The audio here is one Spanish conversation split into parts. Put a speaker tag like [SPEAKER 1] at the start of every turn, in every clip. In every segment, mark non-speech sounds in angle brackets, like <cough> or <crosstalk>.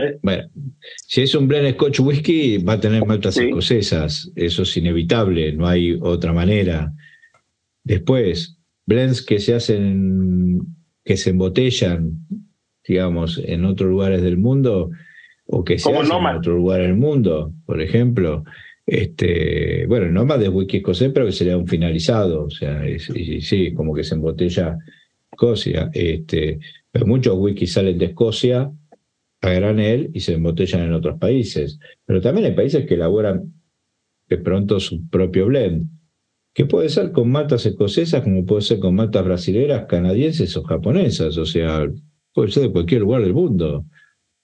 [SPEAKER 1] <laughs> Bueno, si es un blend Scotch whisky, va a tener maltas escocesas. Eso es inevitable, no hay otra manera. Después, blends que se hacen, que se embotellan, digamos, en otros lugares del mundo, o que se hacen en otro lugar del mundo, por ejemplo. Este, bueno, no más de whisky escocés, pero que sería un finalizado, o sea, sí, como que se embotella Escocia. Este, pero muchos whisky salen de Escocia a granel y se embotellan en otros países. Pero también hay países que elaboran de pronto su propio blend, que puede ser con maltas escocesas, como puede ser con maltas brasileras, canadienses o japonesas, o sea, puede ser de cualquier lugar del mundo.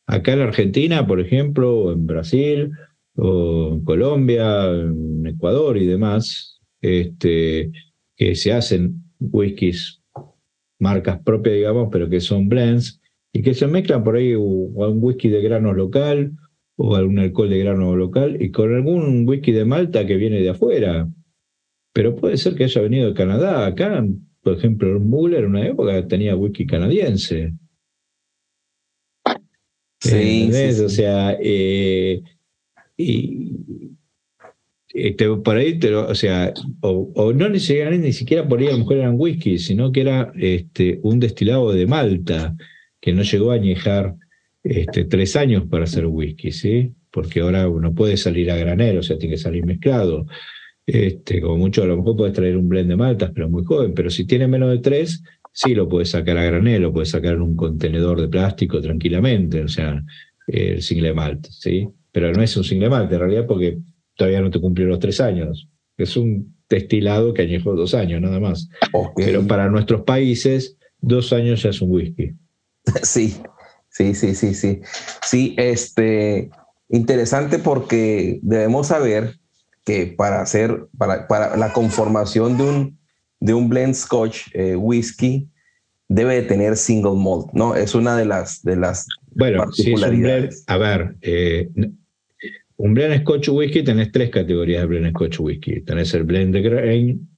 [SPEAKER 1] Acá en Argentina, por ejemplo, o en Brasil, o en Colombia, en Ecuador y demás, este, que se hacen whiskies, marcas propias, digamos, pero que son blends, y que se mezclan por ahí o algún whisky de grano local o algún alcohol de grano local y con algún whisky de Malta que viene de afuera. Pero puede ser que haya venido de Canadá. Acá, por ejemplo, Muller en una época tenía whisky canadiense. Sí, O sea, eh, y, este, por ahí, te o sea, o, no ni siquiera, ni siquiera por ahí a lo mejor eran whisky, sino que era este, un destilado de Malta que no llegó a añejar este, tres años para hacer whisky, ¿sí? Porque ahora uno puede salir a granero, o sea, tiene que salir mezclado. Este, como mucho, a lo mejor puedes traer un blend de maltas, pero muy joven. Pero si tiene menos de tres, sí lo puedes sacar a granel, lo puedes sacar en un contenedor de plástico tranquilamente, o sea, el single malt, ¿sí? Pero no es un single malt en realidad porque todavía no te cumplió los tres años. Es un destilado que añejó dos años nada más. Pero para nuestros países, dos años ya es un whisky. <laughs>
[SPEAKER 2] Sí, sí, sí, sí, sí. Sí, este, interesante porque debemos saber que para hacer, para, para la conformación de un, de un blend scotch eh, whisky, debe de tener single malt, ¿no? Es una de las, de las
[SPEAKER 1] bueno, particularidades. a ver, eh, un blend scotch whisky tenés tres categorías de blend scotch whisky. Tenés el blend de grain,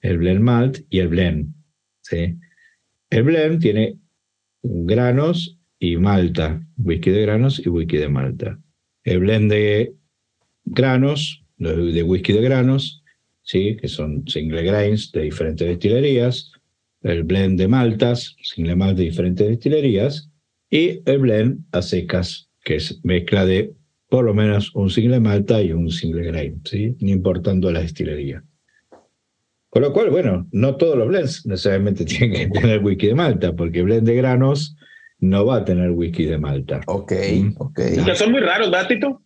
[SPEAKER 1] el blend malt y el blend. ¿sí? El blend tiene granos y malta, whisky de granos y whisky de malta. El blend de granos, de whisky de granos, ¿sí? que son single grains de diferentes destilerías, el blend de maltas, single malt de diferentes destilerías, y el blend a secas, que es mezcla de por lo menos un single malta y un single grain, ¿sí? importando la destilería. Con lo cual, bueno, no todos los blends necesariamente <laughs> tienen que tener whisky de Malta, porque blend de granos no va a tener whisky de Malta.
[SPEAKER 2] Ok,
[SPEAKER 3] ¿Mm? ok. Que son muy raros, ¿verdad, Tito?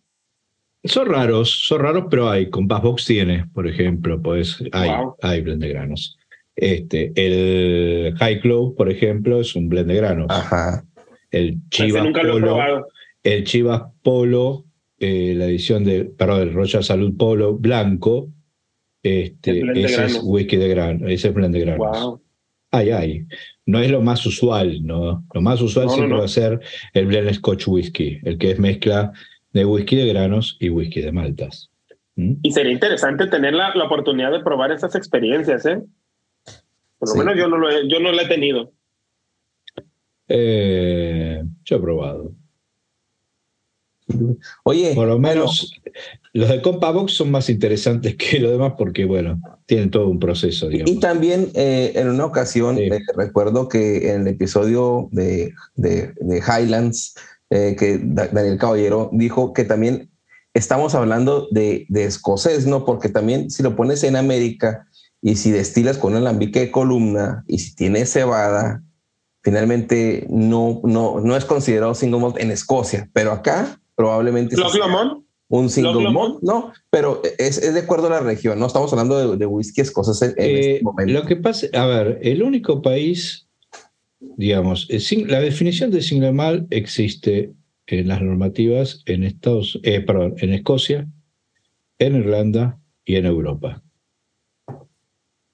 [SPEAKER 1] Son raros, son raros, pero hay. Con Box tiene, por ejemplo, pues hay, hay blend de granos. Este, el High Club, por ejemplo, es un blend de granos.
[SPEAKER 2] Ajá.
[SPEAKER 1] El Chivas Polo, el Chivas Polo, eh, la edición de, perdón, el Royal Salud Polo blanco, este, ese es whisky de grano, ese es blend de granos. Ay, ay. No es lo más usual, ¿no? Lo más usual siempre va a ser el blend Scotch whisky, el que es mezcla de whisky de granos y whisky de maltas.
[SPEAKER 3] ¿Mm? Y sería interesante tener la, la, oportunidad de probar esas experiencias, ¿eh? Por lo menos yo no lo he, yo no lo he tenido.
[SPEAKER 1] Eh, yo he probado.
[SPEAKER 2] Oye.
[SPEAKER 1] Por lo menos los de Compabox son más interesantes <laughs> que los demás porque, bueno, tienen todo un proceso.
[SPEAKER 2] Y también eh, en una ocasión, eh, recuerdo que en el episodio de, de, Highlands, eh, que Daniel Caballero dijo que también estamos hablando de, de, escocés, ¿no? Porque también si lo pones en América y si destilas con un alambique de columna y si tiene cebada, finalmente no, no, no es considerado single malt en Escocia, pero acá probablemente... Un single malt, no, pero es, es, de acuerdo a la región, no estamos hablando de, de whisky cosas en, este
[SPEAKER 1] eh, momento. Lo que pasa, a ver, el único país, digamos, la definición de single malt existe en las normativas en Estados, eh, perdón, en Escocia, en Irlanda y en Europa.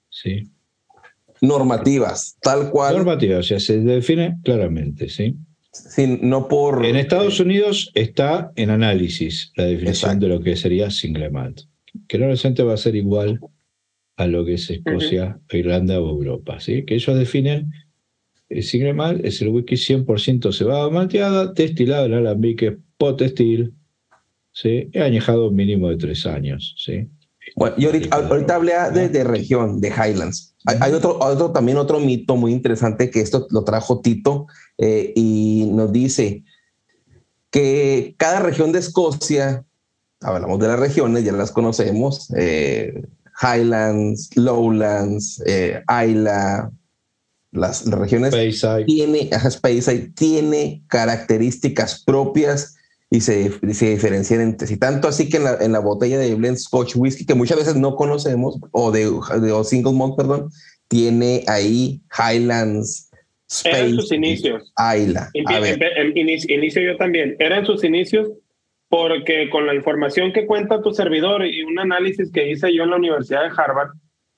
[SPEAKER 1] ¿Sí?
[SPEAKER 2] Normativas, tal cual.
[SPEAKER 1] Normativas, o sea, se define claramente, ¿sí?
[SPEAKER 2] No por...
[SPEAKER 1] En Estados Unidos está en análisis la definición de lo que sería single malt, que no necesariamente va a ser igual a lo que es Escocia, Irlanda o Europa, ¿sí? que ellos definen Single Malt es el whisky 100% cebada malteada, destilado en alambique pot still, ¿sí? y añejado un mínimo de tres años. ¿sí?
[SPEAKER 2] Bueno, y ahorita, ahorita hablé de, de, región, de Highlands. Hay, otro, otro, también otro mito muy interesante que esto lo trajo Tito eh, y nos dice que cada región de Escocia, hablamos de las regiones, ya las conocemos, eh, Highlands, Lowlands, eh, Isla, las, regiones tiene, tiene características propias y se, se diferencian entre sí. Tanto así que en la, en la, botella de blend Scotch Whisky, que muchas veces no conocemos, o de, de Single Malt, perdón, tiene ahí Highlands,
[SPEAKER 3] Space, en sus inicios.
[SPEAKER 2] Isla.
[SPEAKER 3] inicio yo también. Era en sus inicios porque con la información que cuenta tu servidor y un análisis que hice yo en la Universidad de Harvard,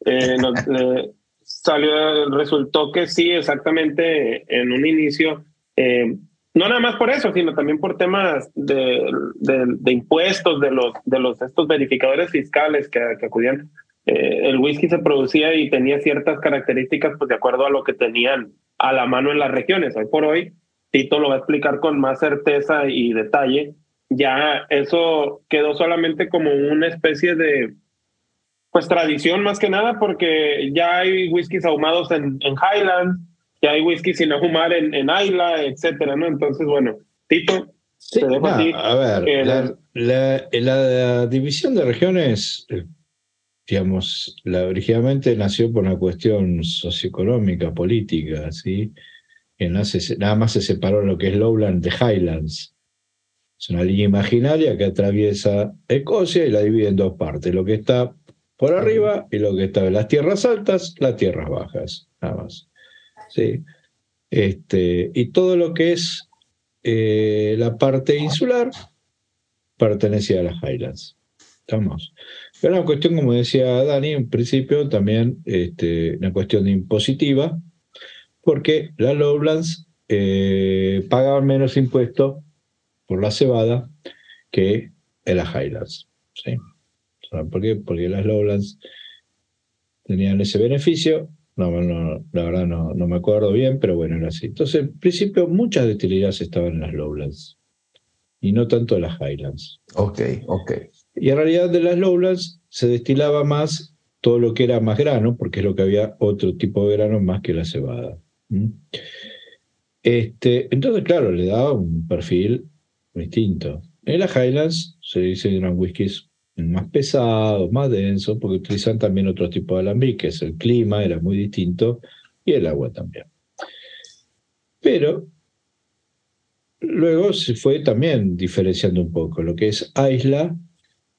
[SPEAKER 3] eh, <laughs> eh, salió, resultó que sí, exactamente en un inicio. Eh, no nada más por eso, sino también por temas de, de, impuestos de los, de los estos verificadores fiscales que, que acudían. Eh, el whisky se producía y tenía ciertas características pues de acuerdo a lo que tenían a la mano en las regiones. Hoy por hoy, Tito lo va a explicar con más certeza y detalle. Ya eso quedó solamente como una especie de pues tradición más que nada porque ya hay whiskies ahumados en, en Highlands, que hay whisky sin ahumar en, en Isla, etcétera, ¿no? Entonces, bueno, Tito, te dejo a ti.
[SPEAKER 1] A ver, la, la, división de regiones, eh, digamos, la, originalmente nació por una cuestión socioeconómica, política, ¿sí? Que nace, nada más se separó lo que es Lowland de Highlands. Es una línea imaginaria que atraviesa Escocia y la divide en dos partes, lo que está por arriba y lo que está en las tierras altas, las tierras bajas, nada más. ¿Sí? Este, y todo lo que es eh, la parte insular pertenecía a las Highlands. Estamos. Pero una cuestión, como decía Dani, en principio también este, una cuestión impositiva, porque las Lowlands eh, pagaban menos impuestos por la cebada que en las Highlands. ¿sí? ¿Por qué? Porque las Lowlands tenían ese beneficio no, no, la verdad no, no me acuerdo bien, pero bueno, era así. Entonces, en principio, muchas destilerías estaban en las Lowlands y no tanto en las Highlands.
[SPEAKER 2] Ok, ok.
[SPEAKER 1] Y en realidad de las Lowlands se destilaba más todo lo que era más grano, porque es lo que había otro tipo de grano más que la cebada. Este, entonces, claro, le daba un perfil distinto. En las Highlands se dice eran whiskies más pesado, más denso, porque utilizan también otro tipo de alambiques. El clima era muy distinto y el agua también. Pero luego se fue también diferenciando un poco. Lo que es Isla,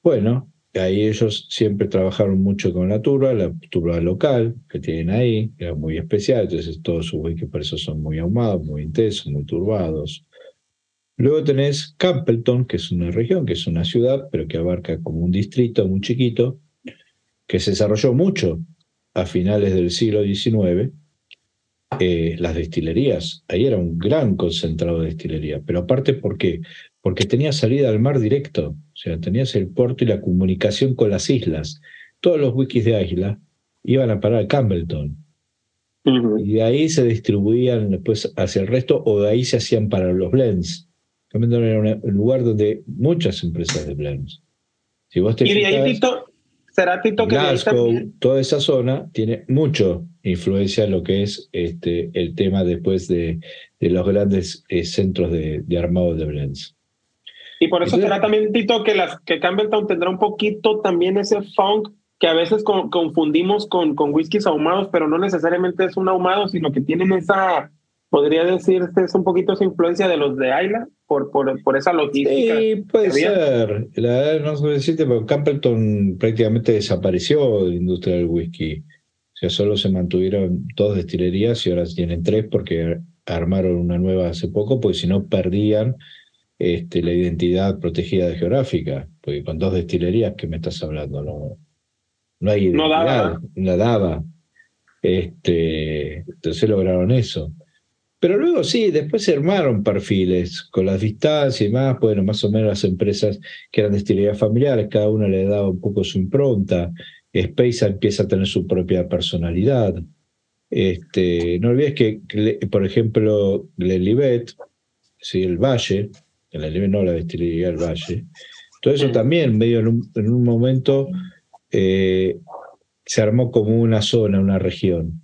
[SPEAKER 1] bueno, ahí ellos siempre trabajaron mucho con la turba, la turba local que tienen ahí, era muy especial, entonces todos sus whisky por eso son muy ahumados, muy intensos, muy turbados. Luego tenés Campbellton, que es una región, que es una ciudad, pero que abarca como un distrito muy chiquito, que se desarrolló mucho a finales del siglo XIX. Eh, las destilerías, ahí era un gran concentrado de destilería, pero aparte, ¿por qué? Porque tenía salida al mar directo, o sea, tenías el puerto y la comunicación con las islas. Todos los wikis de isla iban a parar a Campbellton. Y de ahí se distribuían después hacia el resto, o de ahí se hacían para los blends era un lugar donde muchas empresas de blends.
[SPEAKER 3] Si vos te y de ahí, Tito, será Tito que
[SPEAKER 1] Glasgow, toda esa zona tiene mucho influencia en lo que es este, el tema después de, de los grandes eh, centros de, de, armado de blends.
[SPEAKER 3] Y por eso será también, Tito, que, las, que Campbelltown tendrá un poquito también ese funk que a veces confundimos con, con whiskies ahumados, pero no necesariamente es un ahumado, sino que tienen esa, podría decirse, es un poquito esa influencia de los de Ayla, por, por, por esa logística.
[SPEAKER 1] Sí, puede ser. La verdad no sé decirte, pero Campbellton prácticamente desapareció de la industria del whisky. O sea, solo se mantuvieron dos destilerías y ahora tienen tres porque armaron una nueva hace poco, porque si no perdían este, la identidad protegida de geográfica. Porque con dos destilerías, ¿qué me estás hablando? No, no hay
[SPEAKER 3] identidad, no daba.
[SPEAKER 1] No daba. Este, entonces lograron eso. Pero luego sí, después se armaron perfiles con las distancias y más, bueno, más o menos las empresas que eran de estilidad familiares, cada una le daba un poco su impronta. Space empieza a tener su propia personalidad. Este, no olvides que, por ejemplo, Glenlivet, ¿sí? el Valle, Glenlivet no la destilería el Valle, todo eso también, medio en un, momento, eh, se armó como una zona, una región.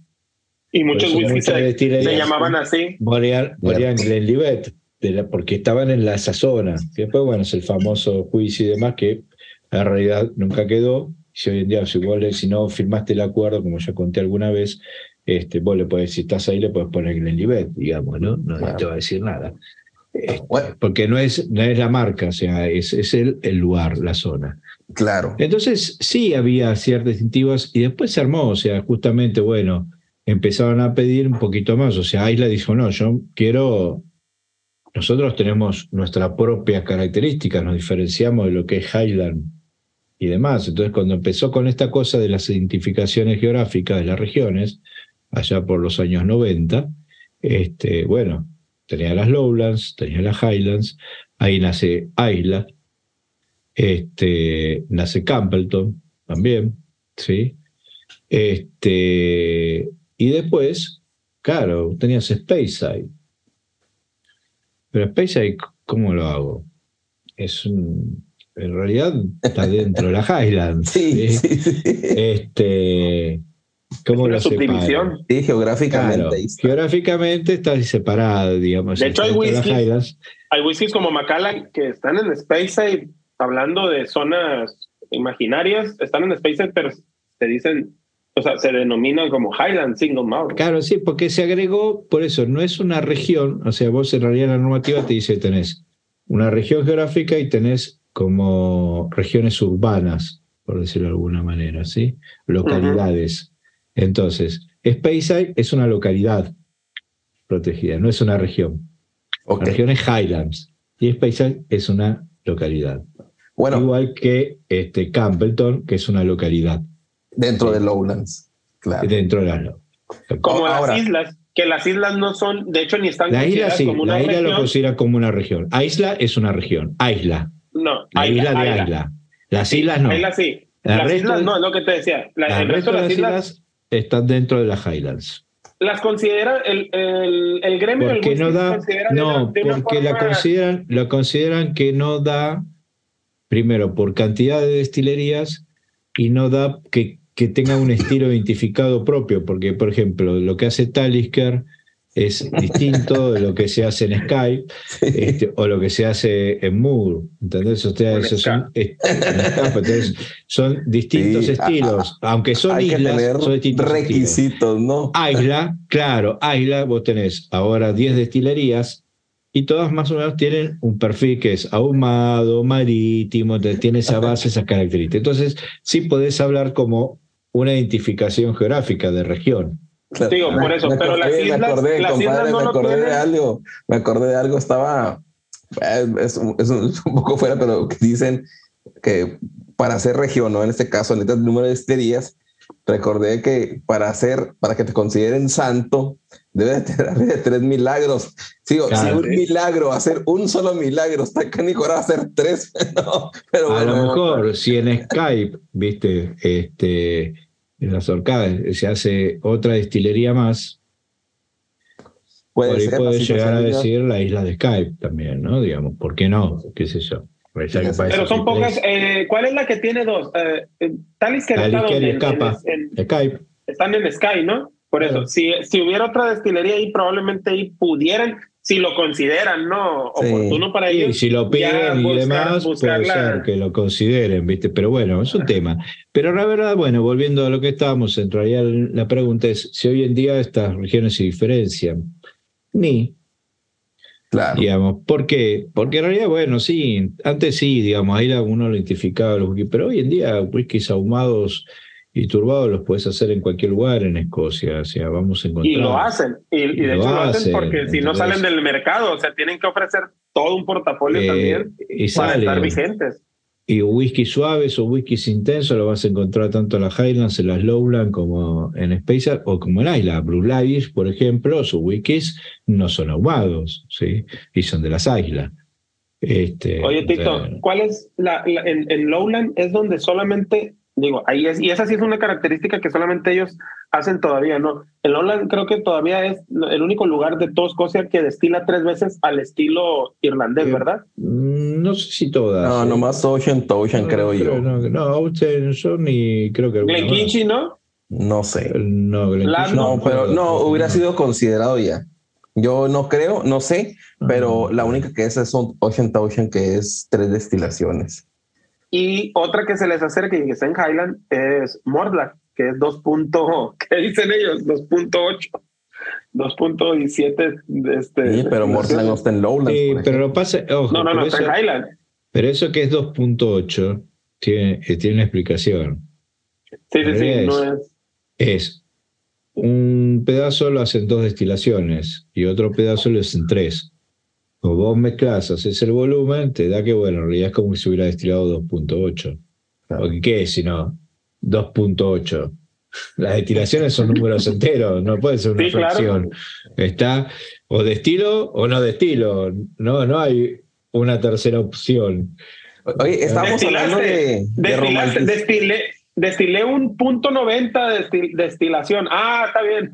[SPEAKER 3] Y muchos whisky se, llamaban así.
[SPEAKER 1] Morían, Glenlivet, porque estaban en la, esa zona. después, bueno, es el famoso juicio y demás que en realidad nunca quedó. Si hoy en día, si, vos, si no firmaste el acuerdo, como ya conté alguna vez, este, vos le puedes, si estás ahí, le puedes poner Glenlivet, digamos, ¿no? No te va a decir nada. Este, porque no es, no es la marca, o sea, es, es el, el lugar, la zona.
[SPEAKER 2] Claro.
[SPEAKER 1] Entonces, sí había ciertas distintivas y después se armó, o sea, justamente, bueno, empezaron a pedir un poquito más. O sea, Isla dijo, no, yo quiero, nosotros tenemos nuestra propia característica, nos diferenciamos de lo que es Highland y demás. Entonces, cuando empezó con esta cosa de las identificaciones geográficas de las regiones, allá por los años 90, este, bueno, tenía las Lowlands, tenía las Highlands, ahí nace Isla, este, nace Campbellton también, ¿sí? Este, y después, claro, tenías Speyside. Pero Speyside, ¿cómo lo hago? Es un, en realidad está dentro de la <laughs> Highlands.
[SPEAKER 2] Sí, sí, sí.
[SPEAKER 1] Este, ¿Cómo lo
[SPEAKER 2] subdivisión? Sí, geográficamente.
[SPEAKER 1] geográficamente está separado, digamos.
[SPEAKER 3] De hecho, hay whiskies, hay whiskies como Macallan que están en Speyside, hablando de zonas imaginarias, están en Speyside, pero te dicen o sea, se denomina como Highland Single Malt.
[SPEAKER 1] Claro, sí, porque se agregó, por eso, no es una región, o sea, vos en realidad la normativa te dice tenés una región geográfica y tenés como regiones urbanas, por decirlo de alguna manera, ¿sí? Localidades. Entonces, Speyside es una localidad protegida, no es una región. La región es Highlands y Speyside es una localidad. Bueno, Igual que este, Campbellton, que es una localidad.
[SPEAKER 2] Dentro de Lowlands, claro.
[SPEAKER 1] Dentro de las
[SPEAKER 3] Como las islas, que las islas no son, de hecho, ni están
[SPEAKER 1] la isla, sí, como una la isla lo considera como una región. Isla es una región. Isla.
[SPEAKER 3] No.
[SPEAKER 1] La isla, de Isla. Las islas no.
[SPEAKER 3] Islas sí. las islas no, es lo que te decía.
[SPEAKER 1] el resto de las islas, están dentro de las Highlands.
[SPEAKER 3] Las considera el, el, el gremio
[SPEAKER 1] porque no da, no, porque la consideran, lo consideran que no da, primero, por cantidad de destilerías y no da que que tenga un estilo identificado propio, porque, por ejemplo, lo que hace Talisker es distinto de lo que se hace en Skype este, o lo que se hace en Moore. ¿Entendés? O sea, esos son, son distintos estilos. Aunque son islas, son distintos
[SPEAKER 2] requisitos, ¿no?
[SPEAKER 1] Isla, claro, Isla, vos tenés ahora 10 destilerías y todas más o menos tienen un perfil que es ahumado, marítimo, tiene esa base, esas características. Entonces, sí podés hablar como una identificación geográfica de región.
[SPEAKER 3] Digo, por eso, pero las islas, me acordé,
[SPEAKER 2] me acordé de algo, me acordé de algo, estaba, eh, es, un, <laughs> poco fuera, pero dicen que para ser región, ¿no? En este caso, el número de destilerías, recordé que para hacer, para que te consideren santo, debes tener de tres milagros. Si, un milagro, hacer un solo milagro, está canijo, ahora hacer tres. <laughs> pero
[SPEAKER 1] a lo mejor, si en Skype, viste, este, en las orcadas se hace otra destilería más, puede, puede llegar a decir la isla de Skype también, ¿no? Digamos, ¿por qué no? ¿Qué sé yo?
[SPEAKER 3] Pero son pocas. Eh, ¿Cuál es la que tiene dos? Eh, eh Talisker está
[SPEAKER 1] en, en, Skype.
[SPEAKER 3] Están en Sky, ¿no? Por eso, si, si hubiera otra destilería ahí, probablemente ahí pudieran, si lo consideran, ¿no? Oportuno para ellos.
[SPEAKER 1] Y si lo piden y demás, puede ser que lo consideren, ¿viste? Pero bueno, es un tema. Pero la verdad, bueno, volviendo a lo que estábamos, en realidad la pregunta es si hoy en día estas regiones se diferencian. Ni,
[SPEAKER 2] Claro.
[SPEAKER 1] Digamos, ¿por qué? Porque en realidad, bueno, sí, antes sí, digamos, ahí uno lo identificaba los whiskies, pero hoy en día whiskies ahumados y turbados los puedes hacer en cualquier lugar en Escocia, o sea, vamos a encontrar.
[SPEAKER 3] Y lo hacen, y, de hecho lo hacen porque si no salen del mercado, o sea, tienen que ofrecer todo un portafolio eh, también para estar vigentes.
[SPEAKER 1] Y whisky suaves o whiskies intensos lo vas a encontrar tanto en las Highlands, en las Lowlands, como en Spacer o como en Isla. Blue Lavish, por ejemplo, sus whiskies no son ahumados, ¿sí? Y son de las Islas. Este,
[SPEAKER 3] Oye, Tito, ¿cuál es la, en, Lowland? ¿Es donde solamente Digo, ahí es, y esa sí es una característica que solamente ellos hacen todavía, ¿no? El Holland creo que todavía es el único lugar de todo Escocia que destila tres veces al estilo irlandés, eh, ¿verdad?
[SPEAKER 1] Mm, no sé si todas.
[SPEAKER 2] No, nomás Ocean Ocean, creo, yo.
[SPEAKER 1] No, no Ocean y creo que.
[SPEAKER 3] Glenkinchi, ¿no?
[SPEAKER 2] No sé.
[SPEAKER 1] No,
[SPEAKER 2] no, pero no, hubiera sido considerado ya. Yo no creo, no sé, pero la única que es es Ocean Ocean, que es tres destilaciones.
[SPEAKER 3] Y otra que se les acerca y que está en Highland es Mordlac, que es 2. <laughs> ¿Qué dicen ellos? 2.8. 2.17. Este,
[SPEAKER 2] sí, pero Mordlac no está en Lowlands.
[SPEAKER 1] Sí, pero lo pasa. Ojo,
[SPEAKER 3] no, no, no, está en Highland.
[SPEAKER 1] Pero eso que es 2.8 tiene, eh, tiene una explicación.
[SPEAKER 3] Sí, sí, sí, no es.
[SPEAKER 1] Es un pedazo lo hacen dos destilaciones y otro pedazo lo hacen tres. O vos mezclas, haces el volumen, te da que, bueno, en realidad es como si se hubiera destilado 2.8. Claro. ¿Qué es si no? 2.8. Las destilaciones son números enteros, no puede ser una fracción. Está o destilo o no destilo. No, no hay una tercera opción.
[SPEAKER 2] Oye, estamos hablando de,
[SPEAKER 3] de destilé un punto 90 de destilación. Ah, está bien.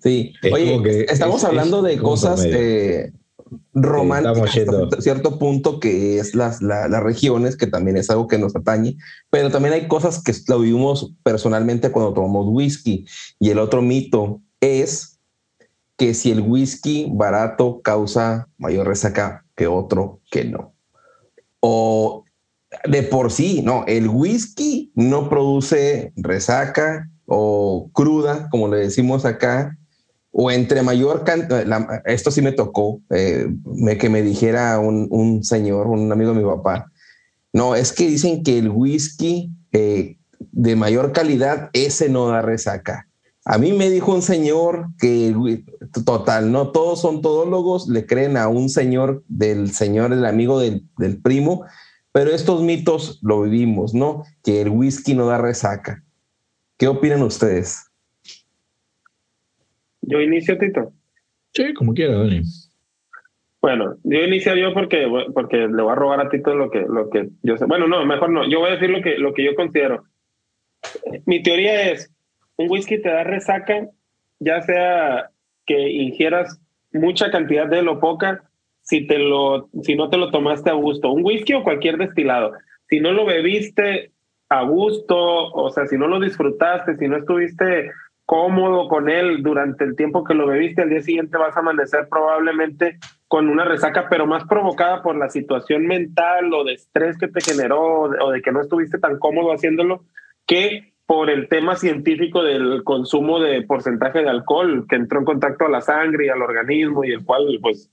[SPEAKER 2] Sí, oye, estamos hablando de cosas eh, románticas hasta cierto punto que es las, las regiones, que también es algo que nos atañe, pero también hay cosas que lo vivimos personalmente cuando tomamos whisky. Y el otro mito es que si el whisky barato causa mayor resaca que otro que no. O de por sí, no, el whisky no produce resaca o cruda, como le decimos acá, o entre mayor cantidad, esto sí me tocó, eh, que me dijera un, señor, un amigo de mi papá, no, es que dicen que el whisky eh, de mayor calidad, ese no da resaca. A mí me dijo un señor que, total, no todos son todólogos, le creen a un señor del señor, el amigo del, del primo, pero estos mitos lo vivimos, ¿no? Que el whisky no da resaca. ¿Qué opinan ustedes?
[SPEAKER 3] Yo inicio, Tito.
[SPEAKER 1] Sí, como quiera, Dani.
[SPEAKER 3] Bueno, yo inicio yo porque, porque le voy a robar a Tito lo que, lo que yo sé. Bueno, no, mejor no. Yo voy a decir lo que, lo que yo considero. Mi teoría es, un whisky te da resaca, ya sea que ingieras mucha cantidad de él o poca, si, te lo, si no te lo tomaste a gusto, un whisky o cualquier destilado, si no lo bebiste a gusto, o sea, si no lo disfrutaste, si no estuviste cómodo con él durante el tiempo que lo bebiste, al día siguiente vas a amanecer probablemente con una resaca, pero más provocada por la situación mental o de estrés que te generó o de que no estuviste tan cómodo haciéndolo, que por el tema científico del consumo de porcentaje de alcohol que entró en contacto a la sangre y al organismo y el cual pues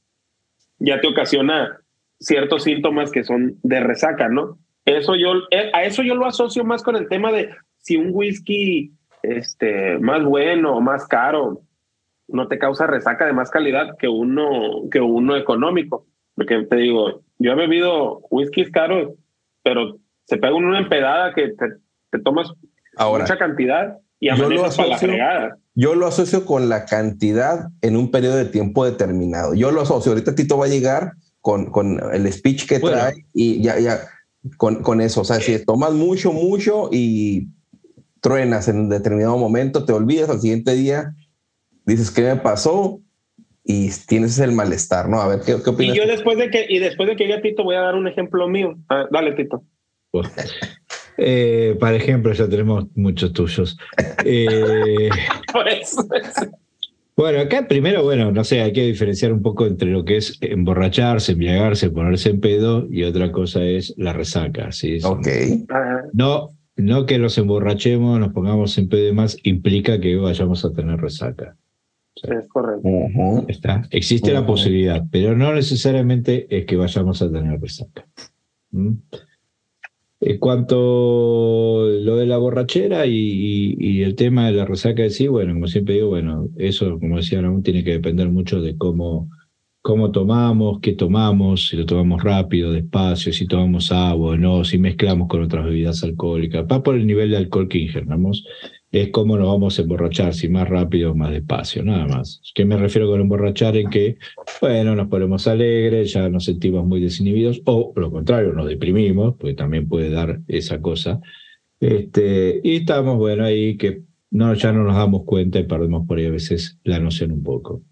[SPEAKER 3] ya te ocasiona ciertos síntomas que son de resaca, ¿no? Eso yo, eh, a eso yo lo asocio más con el tema de si un whisky este, más bueno más caro no te causa resaca de más calidad que uno, que uno económico. Porque te digo, yo he bebido whiskies caros, pero se pega una empedada que te, tomas mucha cantidad y amaneces para la fregada.
[SPEAKER 2] Yo lo asocio con la cantidad en un periodo de tiempo determinado. Yo lo asocio. Ahorita Tito va a llegar con, con el speech que trae y ya, ya, con, con eso. O sea, si tomas mucho, mucho y truenas en un determinado momento, te olvidas al siguiente día, dices, ¿qué me pasó? Y tienes el malestar, ¿no? A ver, ¿qué, qué opinas?
[SPEAKER 3] Y yo después de que, y después de que llegue Tito, voy a dar un ejemplo mío. dale, Tito.
[SPEAKER 1] Eh, para ejemplo, ya tenemos muchos tuyos. Eh, <laughs> bueno, acá primero, bueno, no sé, hay que diferenciar un poco entre lo que es emborracharse, embriagarse, ponerse en pedo y otra cosa es la resaca. ¿sí?
[SPEAKER 2] Ok.
[SPEAKER 1] No, no que nos emborrachemos, nos pongamos en pedo y demás, implica que vayamos a tener resaca.
[SPEAKER 3] es correcto.
[SPEAKER 1] Está. Existe la posibilidad, pero no necesariamente es que vayamos a tener resaca. ¿Mm? En cuanto lo de la borrachera y, el tema de la resaca de sí, bueno, como siempre digo, bueno, eso, como decían aún, tiene que depender mucho de cómo, cómo tomamos, qué tomamos, si lo tomamos rápido, despacio, si tomamos agua o no, si mezclamos con otras bebidas alcohólicas. Va por el nivel de alcohol que ingernamos es cómo nos vamos a emborrachar, si más rápido o más despacio, nada más. ¿Qué me refiero con emborrachar? En que, bueno, nos ponemos alegres, ya nos sentimos muy desinhibidos, o lo contrario, nos deprimimos, porque también puede dar esa cosa. Este, y estamos, bueno, ahí que no, ya no nos damos cuenta y perdemos por ahí a veces la noción un poco.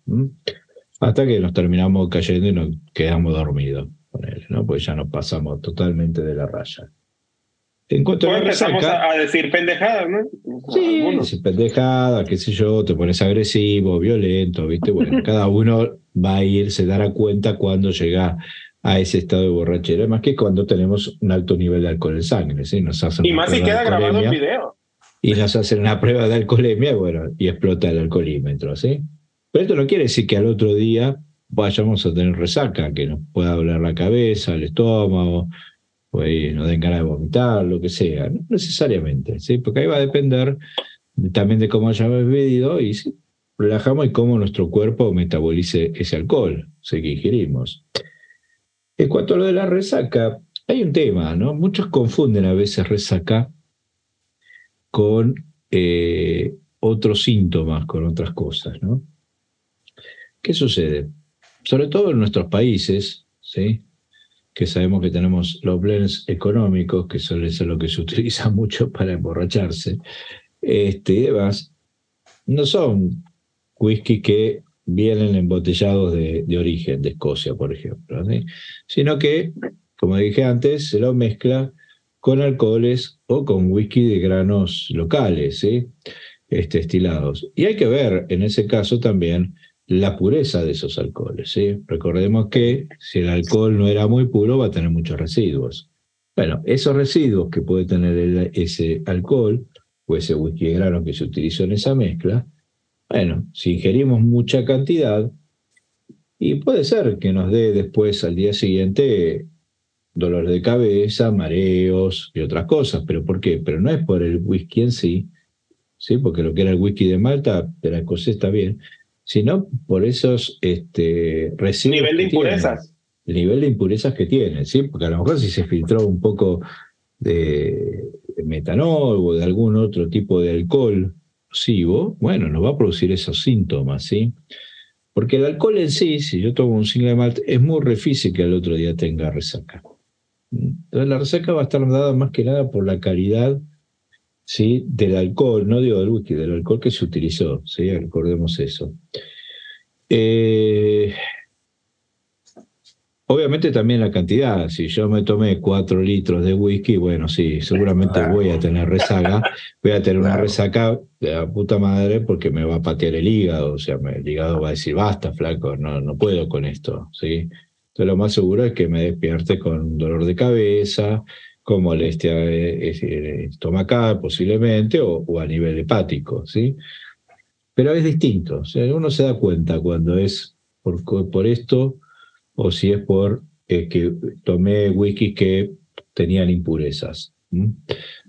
[SPEAKER 1] Hasta que nos terminamos cayendo y nos quedamos dormidos con él, ¿no? Pues ya nos pasamos totalmente de la raya.
[SPEAKER 3] En cuanto a empezamos a, decir pendejadas, ¿no?
[SPEAKER 1] Sí, pendejadas, qué sé yo, te pones agresivo, violento, ¿viste? Bueno, <laughs> cada uno va a ir, se dará cuenta cuando llega a ese estado de borrachera, más que cuando tenemos un alto nivel de alcohol en sangre, ¿sí?
[SPEAKER 3] Nos hacen y más si queda grabado en video.
[SPEAKER 1] Y nos hacen una prueba de alcoholemia, bueno, y explota el alcoholímetro, ¿sí? Pero esto no quiere decir que al otro día vayamos a tener resaca, que nos pueda doler la cabeza, el estómago, pues nos den ganas de vomitar, lo que sea, no necesariamente, ¿sí? porque ahí va a depender también de cómo hayamos bebido y si relajamos y cómo nuestro cuerpo metabolice ese alcohol que ingerimos. En cuanto a lo de la resaca, hay un tema, ¿no? Muchos confunden a veces resaca con eh, otros síntomas, con otras cosas, ¿no? ¿Qué sucede? Sobre todo en nuestros países, ¿sí? que sabemos que tenemos los blends económicos, que suele ser lo que se <laughs> utiliza mucho para emborracharse, este, y demás, no son whisky que vienen embotellados de, origen, de Escocia, por ejemplo, sino que, como dije antes, se lo mezcla con alcoholes o con whisky de granos locales, ¿sí? este, estilados. Y hay que ver en ese caso también la pureza de esos alcoholes. ¿sí? Recordemos que si el alcohol no era muy puro, va a tener muchos residuos. Bueno, esos residuos que puede tener ese alcohol o ese whisky de grano que se utilizó en esa mezcla, bueno, si ingerimos mucha cantidad, y puede ser que nos dé después al día siguiente dolor de cabeza, mareos y otras cosas. ¿Pero por qué? Pero no es por el whisky en sí, ¿sí? porque lo que era el whisky de Malta, de la escocés está bien, sino por esos este,
[SPEAKER 3] residuos. Nivel de impurezas.
[SPEAKER 1] el nivel de impurezas que tiene, ¿sí? Porque a lo mejor si se filtró un poco de, metanol o de algún otro tipo de alcohol nocivo, bueno, nos va a producir esos síntomas, ¿sí? Porque el alcohol en sí, si yo tomo un single malt, es muy difícil que al otro día tenga resaca. Entonces la resaca va a estar dada más que nada por la calidad ¿sí? del alcohol, no digo del whisky, del alcohol que se utilizó, ¿sí? recordemos eso. Eh, obviamente también la cantidad, si yo me tomé cuatro litros de whisky, bueno, sí, seguramente voy a tener resaca, voy a tener una resaca de la puta madre porque me va a patear el hígado, o sea, el hígado va a decir, basta, flaco, no, no puedo con esto, ¿sí? Entonces lo más seguro es que me despierte con dolor de cabeza, con molestia estomacal posiblemente o, a nivel hepático, ¿sí? Pero es distinto, o uno se da cuenta cuando es por, por esto o si es por eh, que tomé whisky que tenían impurezas.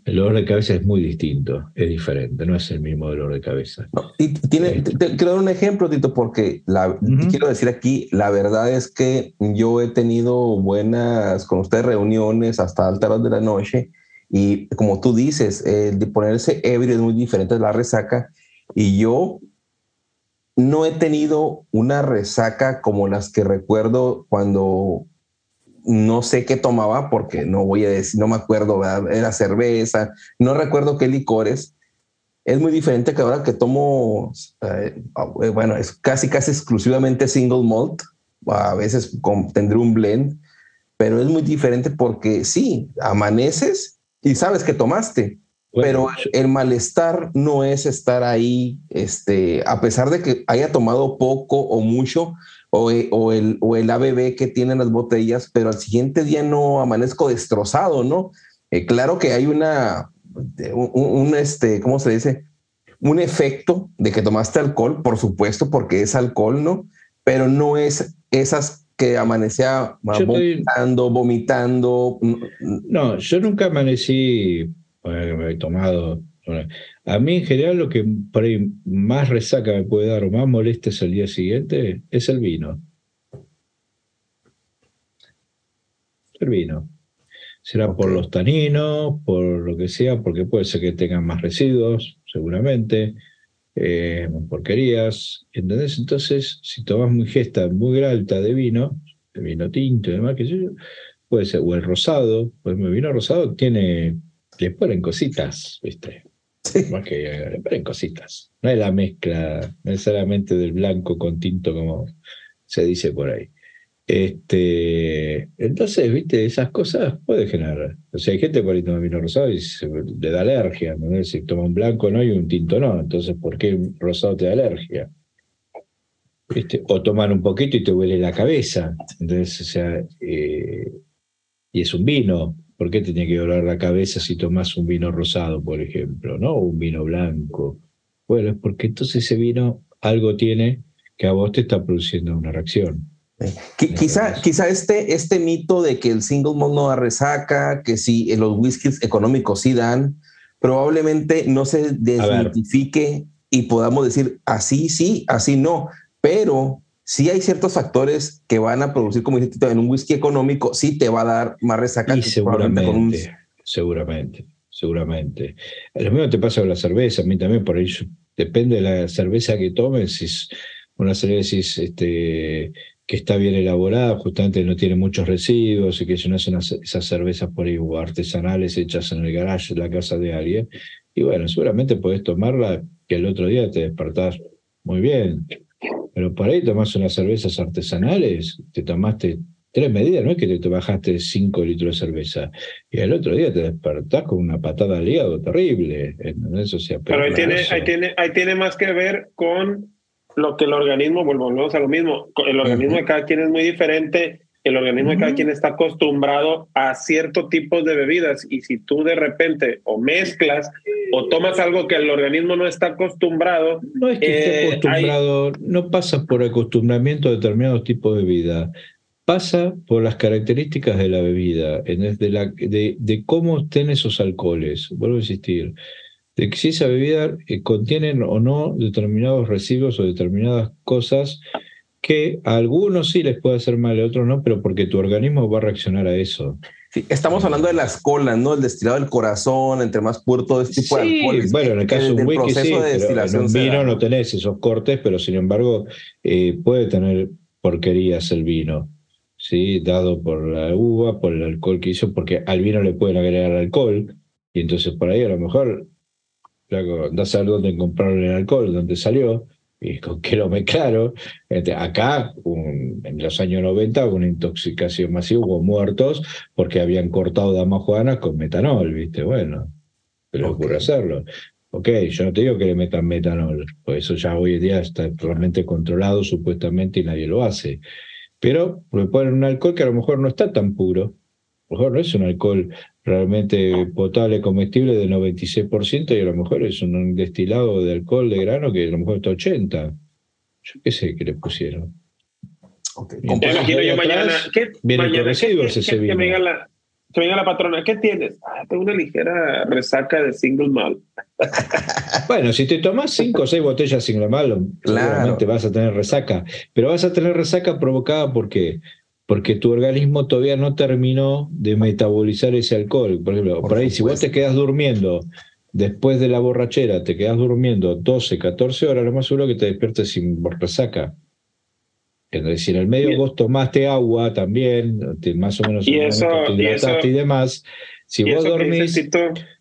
[SPEAKER 1] El dolor de cabeza es muy distinto, es diferente, no es el mismo dolor de cabeza.
[SPEAKER 2] y tiene, eh, te, quiero dar un ejemplo, Tito, porque la, quiero decir aquí, la verdad es que yo he tenido buenas con ustedes reuniones hasta altas horas de la noche y como tú dices, el de ponerse ebrio es muy diferente de la resaca y yo no he tenido una resaca como las que recuerdo cuando no sé qué tomaba porque no voy a decir, no me acuerdo, era cerveza, no recuerdo qué licores. Es muy diferente que ahora que tomo, eh, bueno, es casi, casi exclusivamente single malt, a veces tendré un blend, pero es muy diferente porque sí, amaneces y sabes que tomaste, pero el malestar no es estar ahí, este, a pesar de que haya tomado poco o mucho, o, eh, o, el, o el ABB que tienen las botellas, pero al siguiente día no amanezco destrozado, ¿no? Eh, claro que hay una, un, este, ¿cómo se dice? Un efecto de que tomaste alcohol, por supuesto, porque es alcohol, ¿no? Pero no es esas que amanecía vomitando, vomitando.
[SPEAKER 1] No, yo nunca amanecí, he tomado a mí en general lo que por ahí más resaca me puede dar o más molestes al día siguiente es el vino. El vino. Será por los taninos, por lo que sea, porque puede ser que tengan más residuos, seguramente, eh, porquerías. ¿Entendés? Entonces, si tomas muy gesta muy alta de vino, de vino tinto y demás, que yo, puede ser, o el rosado, pues el vino rosado tiene le ponen cositas, ¿viste? Más que le ponen cositas. No es la mezcla necesariamente del blanco con tinto como se dice por ahí. Este, entonces, viste, esas cosas puede generar. O sea, hay gente por ahí toma vino rosado y le da alergia. ¿no? Si toma un blanco no y un tinto no. Entonces, ¿por qué un rosado te da alergia? ¿Viste? O tomar un poquito y te huele la cabeza. Entonces, o sea, eh, y es un vino. ¿Por qué te tiene que doler la cabeza si tomas un vino rosado, por ejemplo, ¿no? O un vino blanco. Bueno, es porque entonces ese vino algo tiene que a vos te está produciendo una reacción.
[SPEAKER 2] Quizá, quizá este, este mito de que el single malt no da resaca, que si los whiskies económicos sí dan, probablemente no se desmitifique y podamos decir así sí, así no, pero sí hay ciertos factores que van a producir, como dijiste, en un whisky económico, sí te va a dar más resaca.
[SPEAKER 1] Y seguramente, seguramente, seguramente. Lo mismo te pasa con la cerveza, a mí también por ello. Depende de la cerveza que tomes, si es una cerveza este, que está bien elaborada, justamente no tiene muchos residuos y que no hacen esas cervezas por ahí artesanales hechas en el garage de la casa de alguien. Y bueno, seguramente puedes tomarla que el otro día te despertás muy bien. Pero por ahí tomás unas cervezas artesanales, te tomaste tres medidas, no es que te bajaste cinco litros de cerveza. Y el otro día te despertás con una patada al hígado terrible.
[SPEAKER 3] Eso sea, pero ahí tiene, ahí, tiene, ahí tiene más que ver con lo que el organismo, volvemos a lo mismo, el organismo de cada quien es muy diferente, el organismo de cada quien está acostumbrado a cierto tipo de bebidas y si tú de repente o mezclas o tomas algo que el organismo no está acostumbrado.
[SPEAKER 1] No es que esté eh, acostumbrado, no pasa por acostumbramiento a determinados tipos de bebida, pasa por las características de la bebida, de, la, de, de cómo estén esos alcoholes. Vuelvo a insistir de que si esa bebida eh, contiene o no determinados residuos o determinadas cosas que a algunos sí les puede hacer mal, a otros no, pero porque tu organismo va a reaccionar a eso.
[SPEAKER 2] Sí, estamos hablando de las colas, ¿no? El destilado del corazón, entre más puro todo este tipo de alcohol.
[SPEAKER 1] Bueno, en el caso de un whisky sí, en un vino no tenés esos cortes, pero sin embargo eh, puede tener porquerías el vino, ¿sí? Dado por la uva, por el alcohol que hizo, porque al vino le pueden agregar alcohol, y entonces por ahí a lo mejor da a saber dónde compraron el alcohol, dónde salió y con <laughs> qué lo mezclaron. Este, acá, en los años 90, hubo una intoxicación masiva, hubo muertos porque habían cortado damajuana con metanol, ¿viste? Bueno, pero ocurre hacerlo. Ok, yo no te digo que le metan metanol, pues eso ya hoy en día está realmente controlado supuestamente y nadie lo hace. Pero le ponen un alcohol que a lo mejor no está tan puro, a lo mejor no es un alcohol realmente potable, comestible del 96% y a lo mejor es un destilado de alcohol de grano que a lo mejor está 80. Yo qué sé qué le pusieron.
[SPEAKER 3] Okay. imagino yo mañana. ¿qué, mañana, ¿qué, ese vino. Que me diga la, que la patrona, ¿qué tienes? Ah, tengo una ligera resaca de single malt. <laughs>
[SPEAKER 1] bueno, si te tomas cinco o seis botellas single malt, seguramente vas a tener resaca. Pero vas a tener resaca provocada por qué? Porque tu organismo todavía no terminó de metabolizar ese alcohol. Por ejemplo, por, ahí, si vos te quedas durmiendo después de la borrachera, te quedas durmiendo 12, 14 horas, lo más seguro que te despiertes sin resaca. Es decir, en el medio vos tomaste agua también, más o menos
[SPEAKER 3] y eso, te hidrataste
[SPEAKER 1] y, demás. Si vos dormís,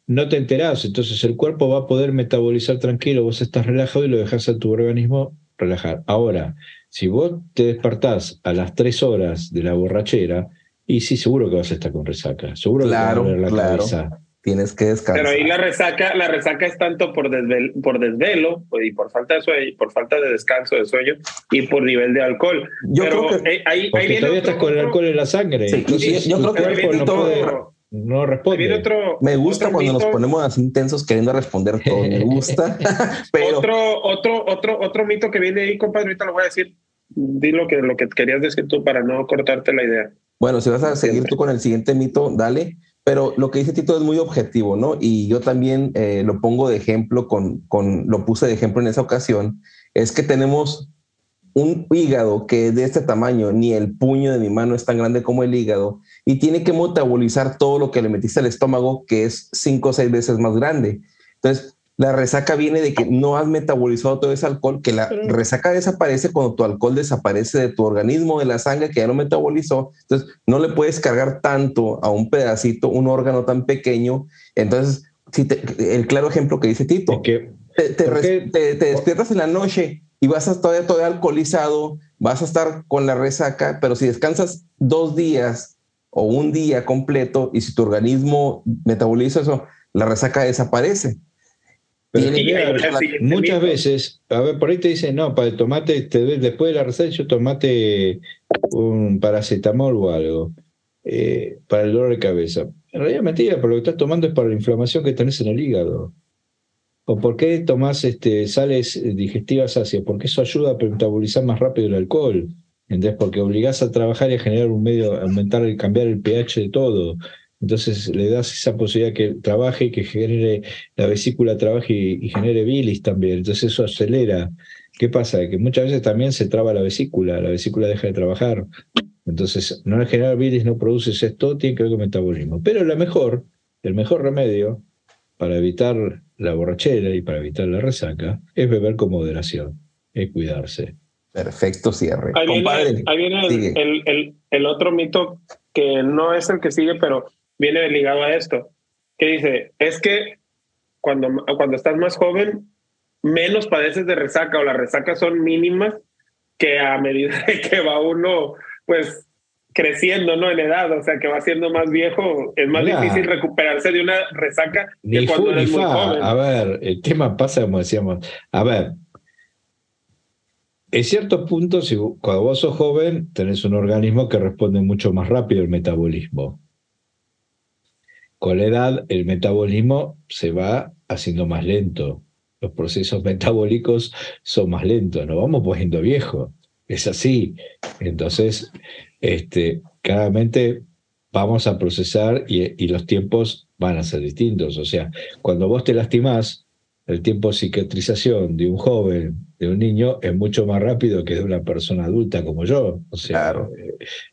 [SPEAKER 1] no te enterás, entonces el cuerpo va a poder metabolizar tranquilo, vos estás relajado y lo dejas a tu organismo relajar. Ahora, si vos te despertás a las tres horas de la borrachera, y sí, seguro que vas a estar con resaca. Seguro
[SPEAKER 2] claro, que la cabeza. Tienes que descansar.
[SPEAKER 3] Pero ahí la resaca, la resaca es tanto por, desvelo, por desvelo y por falta de sueño, por falta de descanso de sueño y por nivel de alcohol.
[SPEAKER 1] Yo creo que ahí, ahí todavía estás con el alcohol en la sangre.
[SPEAKER 2] Sí, yo, creo que
[SPEAKER 1] no responde.
[SPEAKER 2] me gusta cuando nos ponemos así intensos queriendo responder todo. Me gusta. <laughs> <laughs>
[SPEAKER 3] pero... Otro, otro, otro, otro mito que viene ahí, compadre, ahorita lo voy a decir. Di lo que, lo que querías decir tú para no cortarte la idea.
[SPEAKER 2] Bueno, si vas a seguir tú con el siguiente mito, dale. Pero lo que dice Tito es muy objetivo, ¿no? Y yo también eh, lo pongo de ejemplo con, con, lo puse de ejemplo en esa ocasión, es que tenemos un hígado que de este tamaño, ni el puño de mi mano es tan grande como el hígado, y tiene que metabolizar todo lo que le metiste al estómago, que es cinco o seis veces más grande. Entonces, La resaca viene de que no has metabolizado todo ese alcohol, que la resaca desaparece cuando tu alcohol desaparece de tu organismo, de la sangre que ya no metabolizó. Entonces, no le puedes cargar tanto a un pedacito, un órgano tan pequeño. Entonces, si el claro ejemplo que dice Tito, que, te, despiertas en la noche y vas a estar todavía, alcoholizado, vas a estar con la resaca, pero si descansas dos días o un día completo y si tu organismo metaboliza eso, la resaca desaparece
[SPEAKER 1] muchas veces, a ver, por ahí te dicen, no, para el tomate, te, después de la receta, yo tomate un paracetamol o algo eh, para el dolor de cabeza. En realidad, mentira, pero lo que estás tomando es para la inflamación que tenés en el hígado. ¿O por qué tomás este, sales digestivas ácidas? Porque eso ayuda a metabolizar más rápido el alcohol. ¿Entendés? Porque obligás a trabajar y a generar un medio, aumentar y cambiar el pH de todo. Entonces le das esa posibilidad que trabaje, y que genere, la vesícula trabaje y, genere bilis también. Entonces eso acelera. ¿Qué pasa? Que muchas veces también se traba la vesícula, la vesícula deja de trabajar. Entonces, no generar bilis, no produces esto, tiene que ver con metabolismo. Pero la mejor, el mejor remedio para evitar la borrachera y para evitar la resaca es beber con moderación, es cuidarse.
[SPEAKER 2] Perfecto cierre.
[SPEAKER 3] Ahí viene, el, el, otro mito que no es el que sigue, pero viene ligado a esto, que dice, es que cuando, cuando estás más joven, menos padeces de resaca o las resacas son mínimas que a medida <laughs> que va uno, pues creciendo, ¿no? En edad, o sea, que va siendo más viejo, es más difícil recuperarse de una resaca que cuando eres muy joven.
[SPEAKER 1] A ver, el tema pasa como decíamos, a ver, en cierto punto, si, cuando vos sos joven, tenés un organismo que responde mucho más rápido al metabolismo. Con la edad, el metabolismo se va haciendo más lento. Los procesos metabólicos son más lentos. Nos vamos poniendo viejos. Es así. Entonces, este, claramente vamos a procesar y, y, los tiempos van a ser distintos. O sea, cuando vos te lastimás, el tiempo de cicatrización de un joven, de un niño, es mucho más rápido que de una persona adulta como yo. O sea, claro.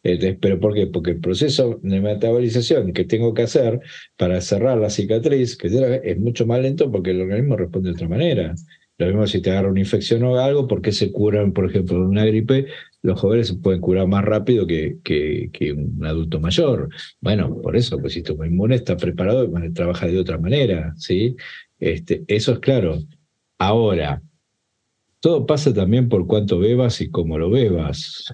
[SPEAKER 1] Eh, pero ¿por qué? Porque el proceso de metabolización que tengo que hacer para cerrar la cicatriz que es mucho más lento porque el organismo responde de otra manera. Lo mismo si te agarra una infección o algo, ¿por qué se curan, por ejemplo, de una gripe? Los jóvenes se pueden curar más rápido que, que, que un adulto mayor. Bueno, por eso, pues si tu inmune está preparado, trabaja de otra manera, ¿sí? Este, eso es claro. Ahora, todo pasa también por cuánto bebas y cómo lo bebas.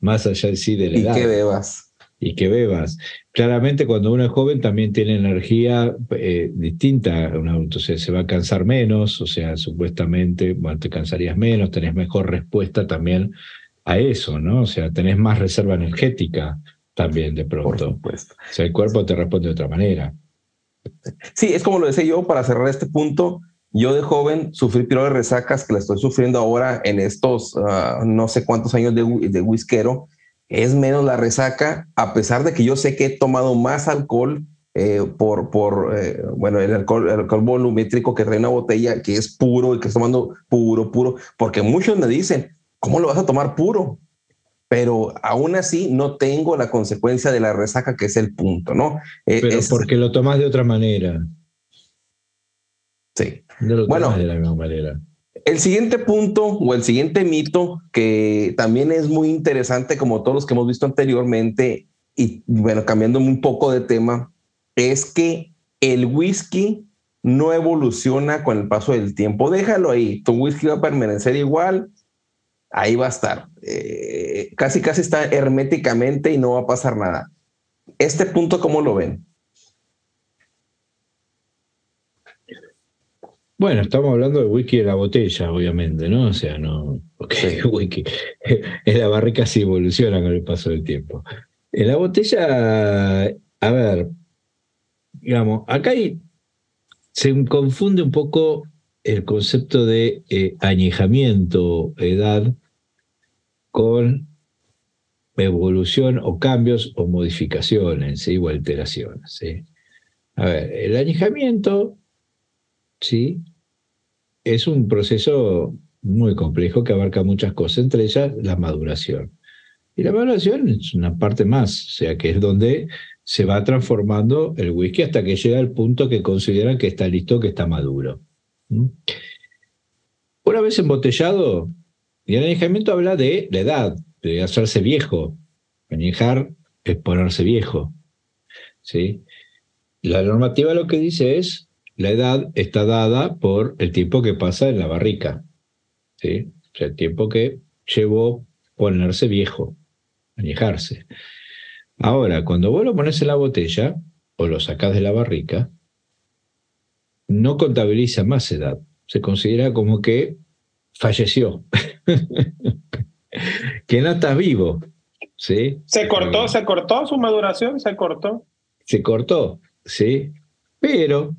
[SPEAKER 1] Más allá de sí de la edad.
[SPEAKER 2] Y qué bebas.
[SPEAKER 1] Y qué bebas. Claramente cuando uno es joven también tiene energía eh, distinta sea, se va a cansar menos, o sea, supuestamente, bueno, te cansarías menos, tenés mejor respuesta también a eso, ¿no? O sea, tenés más reserva energética también de pronto. O sea, el cuerpo te responde de otra manera.
[SPEAKER 2] Sí, es como lo decía yo, para cerrar este punto, yo de joven sufrí de resacas que la estoy sufriendo ahora en estos ah, no sé cuántos años de, de whiskero. Es menos la resaca, a pesar de que yo sé que he tomado más alcohol eh, por, por eh, bueno, el alcohol, el alcohol volumétrico que trae una botella que es puro y que está tomando puro, puro, porque muchos me dicen, ¿cómo lo vas a tomar puro? pero aún así no tengo la consecuencia de la resaca, que es el punto, ¿no?
[SPEAKER 1] Eh, pero porque lo tomas de otra manera.
[SPEAKER 2] Sí.
[SPEAKER 1] bueno, de la misma manera.
[SPEAKER 2] El siguiente punto o el siguiente mito que también es muy interesante, como todos los que hemos visto anteriormente, y bueno, cambiando un poco de tema, es que el whisky no evoluciona con el paso del tiempo. Déjalo ahí, tu whisky va a permanecer igual, ahí va a estar. Eh, casi, casi está herméticamente y no va a pasar nada. Este punto, ¿cómo lo ven?
[SPEAKER 1] Bueno, estamos hablando de whisky de la botella, obviamente, ¿no? O sea, no. Okay, <laughs> whisky. <laughs> En la barrica sí evoluciona con el paso del tiempo. En la botella, a ver, digamos, acá hay, se confunde un poco el concepto de eh, añejamiento, edad, con evolución o cambios o modificaciones ¿sí? o alteraciones. ¿sí? A ver, el añejamiento ¿sí? es un proceso muy complejo que abarca muchas cosas, entre ellas la maduración. Y la maduración es una parte más, o sea, que es donde se va transformando el whisky hasta que llega al punto que consideran que está listo, que está maduro. Una vez embotellado, y el añejamiento habla de la edad, de hacerse viejo. Añejar es ponerse viejo. ¿sí? La normativa lo que dice es, la edad está dada por el tiempo que pasa en la barrica. ¿sí? O sea, el tiempo que llevó ponerse viejo, añejarse. Ahora, cuando vos lo pones en la botella o lo sacás de la barrica, no contabiliza más edad. Se considera como que falleció, <laughs> que no estás vivo. ¿sí?
[SPEAKER 3] Se cortó, se cortó su maduración, se cortó.
[SPEAKER 1] Se cortó, sí. Pero,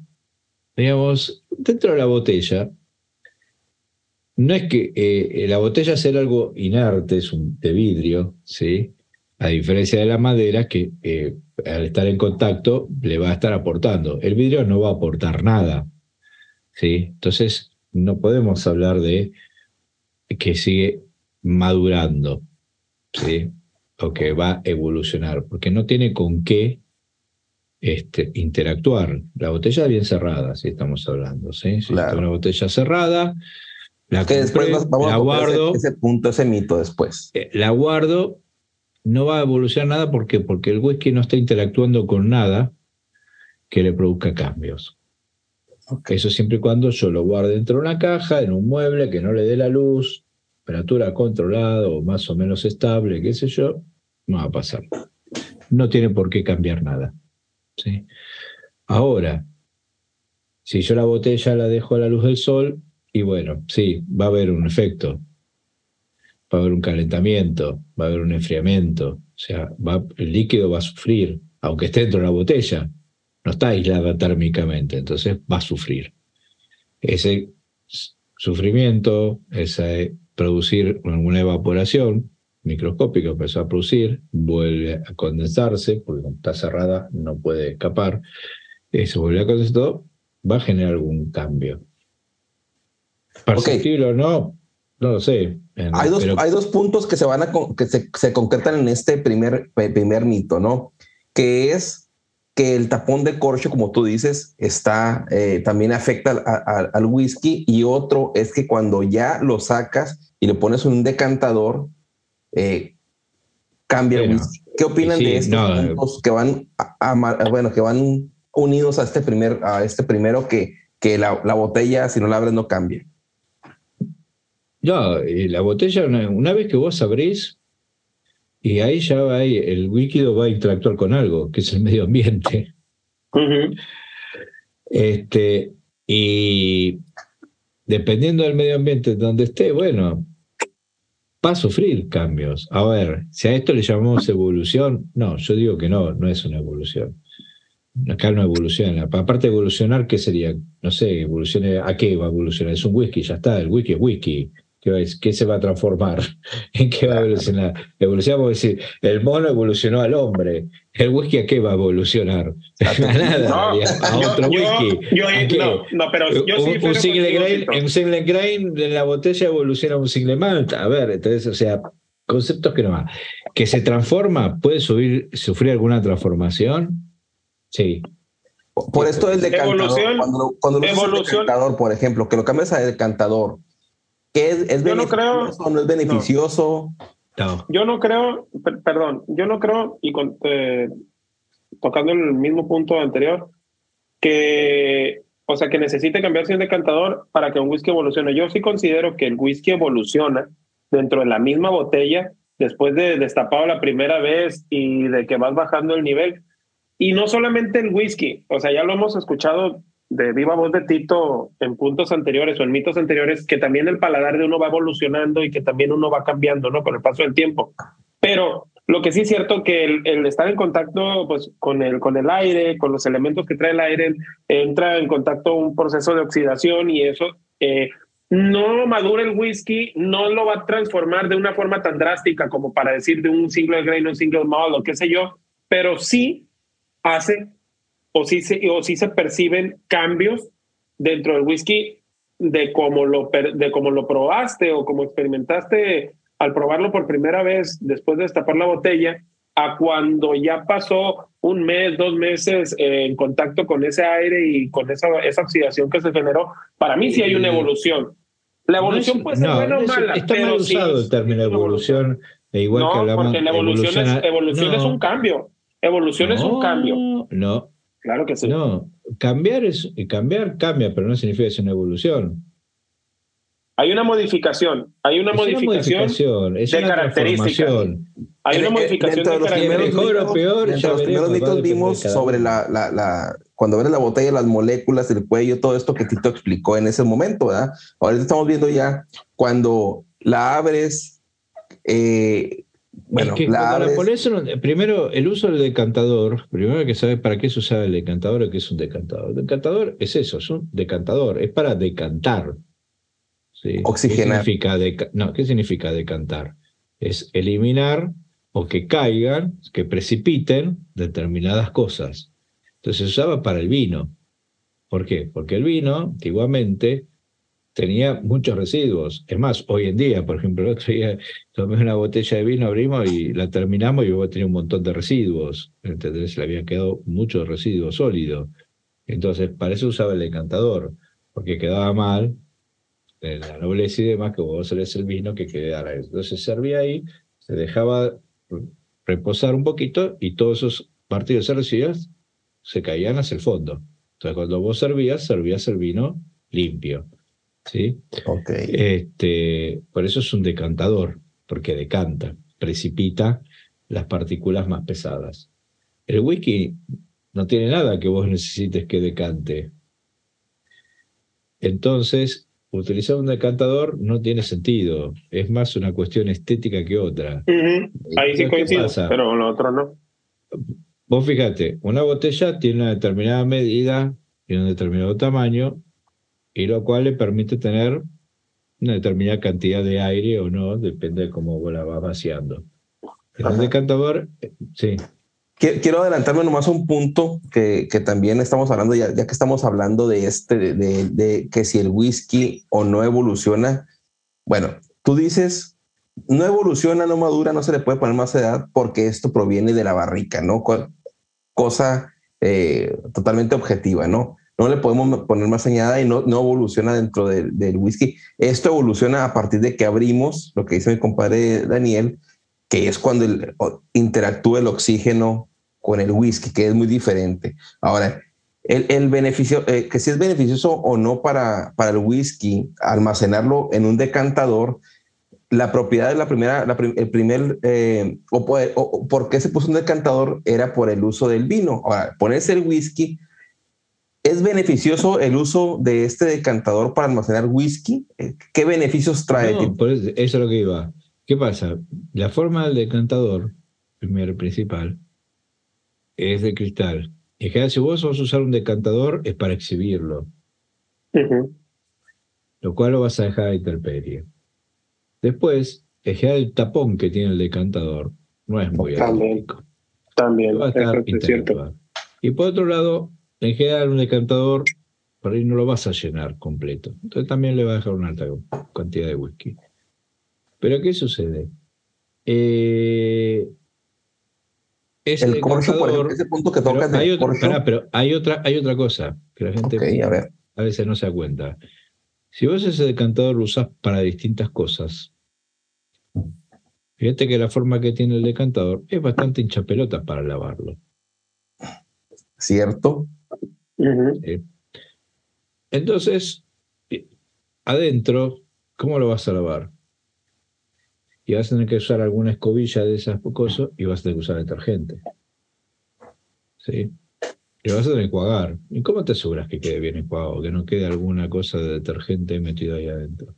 [SPEAKER 1] digamos, dentro de la botella, no es que eh, la botella sea algo inerte, es un de vidrio, ¿sí? A diferencia de la madera, que eh, al estar en contacto le va a estar aportando. El vidrio no va a aportar nada. ¿sí? Entonces, no podemos hablar de que sigue madurando, ¿sí? o que va a evolucionar, porque no tiene con qué este, interactuar. La botella bien cerrada, si estamos hablando. ¿sí? Si está una botella cerrada, la,
[SPEAKER 2] que después vamos la guardo. Ese, ese, punto, ese mito después.
[SPEAKER 1] Eh, la guardo no va a evolucionar nada ¿por qué? porque el whisky no está interactuando con nada que le produzca cambios. Eso siempre y cuando yo lo guarde dentro de una caja, en un mueble, que no le dé la luz, temperatura controlada o más o menos estable, qué sé yo, no va a pasar. No tiene por qué cambiar nada. ¿Sí? Ahora, si yo la botella la dejo a la luz del sol, y bueno, sí, va a haber un efecto va a haber un calentamiento, va a haber un enfriamiento, o sea, el líquido va a sufrir, aunque esté dentro de la botella, no está aislada térmicamente, entonces va a sufrir. Ese sufrimiento, ese producir una evaporación microscópica, empezó a producir, vuelve a condensarse, porque cuando está cerrada no puede escapar, eso vuelve a condensar, va a generar algún cambio. Perceptible o no, no lo sé.
[SPEAKER 2] Hay dos, hay dos puntos que se van a que se, concretan en este primer, primer mito, ¿no? Que es que el tapón de corcho, como tú dices, está eh, también afecta al whisky y otro es que cuando ya lo sacas y le pones un decantador, eh, cambia el whisky. ¿Qué opinan de estos puntos que van bueno, que van unidos a este primer, a este primero que, que la, la botella, si no la abres, no cambia?
[SPEAKER 1] No, la botella, una, vez que vos abrís, y ahí ya va, el líquido va a interactuar con algo, que es el medio ambiente. este, y dependiendo del medio ambiente donde esté, bueno, va a sufrir cambios. A ver, si a esto le llamamos evolución, no, yo digo que no, no es una evolución. Acá no evoluciona. Aparte de evolucionar, ¿qué sería? No sé, evolucione, ¿a qué va a evolucionar? Es un whisky, ya está, el whisky es whisky. ¿Qué, se va a transformar? <laughs> ¿En qué va a evolucionar? Evolucionamos, decir, el mono evolucionó al hombre. ¿El whisky a qué va a evolucionar? A nada, a otro whisky.
[SPEAKER 3] no, pero yo
[SPEAKER 1] un, un, single grain, un single grain en la botella evoluciona un single malt. A ver, entonces, o sea, conceptos que no va. ¿Que se transforma? ¿Puede subir, sufrir alguna transformación? Sí.
[SPEAKER 2] Por esto el decantador, cuando, cuando lo decantador, por ejemplo, que lo cambias a decantador, es, yo no creo, no es beneficioso?
[SPEAKER 3] Yo no creo, perdón, yo no creo, y eh, tocando el mismo punto anterior, que, o sea, que necesite cambiarse un decantador para que un whisky evolucione. Yo sí considero que el whisky evoluciona dentro de la misma botella después de destapado la primera vez y de que vas bajando el nivel. Y no solamente el whisky, o sea, ya lo hemos escuchado de viva voz de Tito en puntos anteriores o en mitos anteriores, que también el paladar de uno va evolucionando y que también uno va cambiando, ¿no? Con el paso del tiempo. Pero lo que sí es cierto que el, estar en contacto pues, con, el, con el aire, con los elementos que trae el aire, entra en contacto un proceso de oxidación y eso eh, no madura el whisky, no lo va a transformar de una forma tan drástica como para decir de un single grain un single malt o qué sé yo, pero sí hace o si se, o si se perciben cambios dentro del whisky de cómo, lo, de cómo lo probaste o cómo experimentaste al probarlo por primera vez después de destapar la botella a cuando ya pasó un mes, dos meses en contacto con ese aire y con esa, esa oxidación que se generó, para mí sí hay una evolución. La evolución puede ser buena o mala.
[SPEAKER 1] Está mal usado el término evolución, e igual
[SPEAKER 3] no,
[SPEAKER 1] que hablamos,
[SPEAKER 3] porque la evolución, es, evolución es un cambio. Evolución es un cambio.
[SPEAKER 1] No.
[SPEAKER 3] Claro que sí.
[SPEAKER 1] No, cambiar es cambiar cambia, pero no significa que es una evolución.
[SPEAKER 3] Hay una modificación, hay una, modificación,
[SPEAKER 1] es
[SPEAKER 3] de
[SPEAKER 1] una
[SPEAKER 3] características. Hay una modificación de,
[SPEAKER 2] los primeros
[SPEAKER 1] mejor o peor.
[SPEAKER 2] De los primeros mitos vimos sobre la, la, la, cuando ves la botella, las moléculas del cuello, todo esto que Tito explicó en ese momento, ¿verdad? Ahora estamos viendo ya cuando la abres, eh, bueno,
[SPEAKER 1] es que
[SPEAKER 2] la
[SPEAKER 1] cuando pones, primero, el uso del decantador, primero hay que saber para qué se usa el decantador o qué es un decantador. El decantador es eso, es un decantador, es para decantar. ¿sí?
[SPEAKER 2] Oxigenar.
[SPEAKER 1] ¿Qué significa, deca- no, ¿Qué significa decantar? Es eliminar o que caigan, que precipiten determinadas cosas. Entonces se usaba para el vino. ¿Por qué? Porque el vino, antiguamente, tenía muchos residuos. Es más, hoy en día, por ejemplo, el otro día tomé una botella de vino, abrimos y la terminamos y luego tenía un montón de residuos. ¿Entendés? Le habían quedado muchos residuos sólidos. Entonces, para eso usaba el decantador, porque quedaba mal en la nobleza y demás que vos serés el vino que quedara. Entonces servía ahí, se dejaba reposar un poquito y todos esos partidos residuos se caían hacia el fondo. Entonces, cuando vos servías, servías el vino limpio. ¿Sí?
[SPEAKER 2] ok.
[SPEAKER 1] Este, por eso es un decantador, porque decanta, precipita las partículas más pesadas. El whisky no tiene nada que vos necesites que decante. Entonces, utilizar un decantador no tiene sentido. Es más una cuestión estética que otra.
[SPEAKER 3] Ahí sí
[SPEAKER 1] ¿Qué
[SPEAKER 3] coincido,
[SPEAKER 1] pasa?
[SPEAKER 3] pero lo otro no.
[SPEAKER 1] Vos fíjate, una botella tiene una determinada medida y un determinado tamaño, y lo cual le permite tener una determinada cantidad de aire o no, depende de cómo vos la vas vaciando.
[SPEAKER 2] Ajá.
[SPEAKER 1] decantador, sí,
[SPEAKER 2] Qui- Quiero adelantarme nomás a un punto que, que también estamos hablando, ya, ya que estamos hablando de este, de, de- de que si el whisky o no evoluciona. Bueno, tú dices, no evoluciona, no madura, no se le puede poner más edad porque esto proviene de la barrica, ¿no? Co- Cosa eh, totalmente objetiva, ¿no? No le podemos poner más añada y no, no evoluciona dentro del- whisky. Esto evoluciona a partir de que abrimos, lo que dice mi compadre Daniel, que es cuando interactúa el oxígeno con el whisky, que es muy diferente. Ahora, el, beneficio, eh, que si es beneficioso o no para, para el whisky, almacenarlo en un decantador, la propiedad de la primera, el primer, eh, o- o por qué se puso un decantador era por el uso del vino. Ahora, ponerse el whisky, ¿es beneficioso el uso de este decantador para almacenar whisky? Eh, ¿Qué beneficios trae?
[SPEAKER 1] No, por eso, eso es lo que iba. ¿Qué pasa? La forma del decantador, primero y principal, es de cristal. En general, si vos vas a usar un decantador, es para exhibirlo, lo cual lo vas a dejar a intemperie. Después, en general, el tapón que tiene el decantador no es muy
[SPEAKER 3] También. También,
[SPEAKER 1] Va a
[SPEAKER 3] eso
[SPEAKER 1] estar
[SPEAKER 3] es cierto.
[SPEAKER 1] Y por otro lado, en general, un decantador, por ahí no lo vas a llenar completo. Entonces también le va a dejar una alta cantidad de whisky. Pero ¿qué sucede? Eh, ese
[SPEAKER 2] El corcho, por ejemplo,
[SPEAKER 1] decantador-
[SPEAKER 2] ese punto que
[SPEAKER 1] pero
[SPEAKER 2] tocas
[SPEAKER 1] hay, otra,
[SPEAKER 2] corcho.
[SPEAKER 1] pará, pero hay otra, hay otra cosa que la gente
[SPEAKER 2] a ver.
[SPEAKER 1] a veces no se da cuenta. Si vos ese decantador lo usás para distintas cosas, fíjate que la forma que tiene el decantador es bastante hinchapelotas para lavarlo.
[SPEAKER 2] ¿Cierto?
[SPEAKER 1] Entonces, eh, adentro, ¿cómo lo vas a lavar? Y vas a tener que usar alguna escobilla de esas cosas y vas a tener que usar detergente. ¿Sí? Y vas a tener que enjuagar. ¿Y cómo te aseguras que quede bien enjuagado? Que no quede alguna cosa de detergente metido ahí adentro.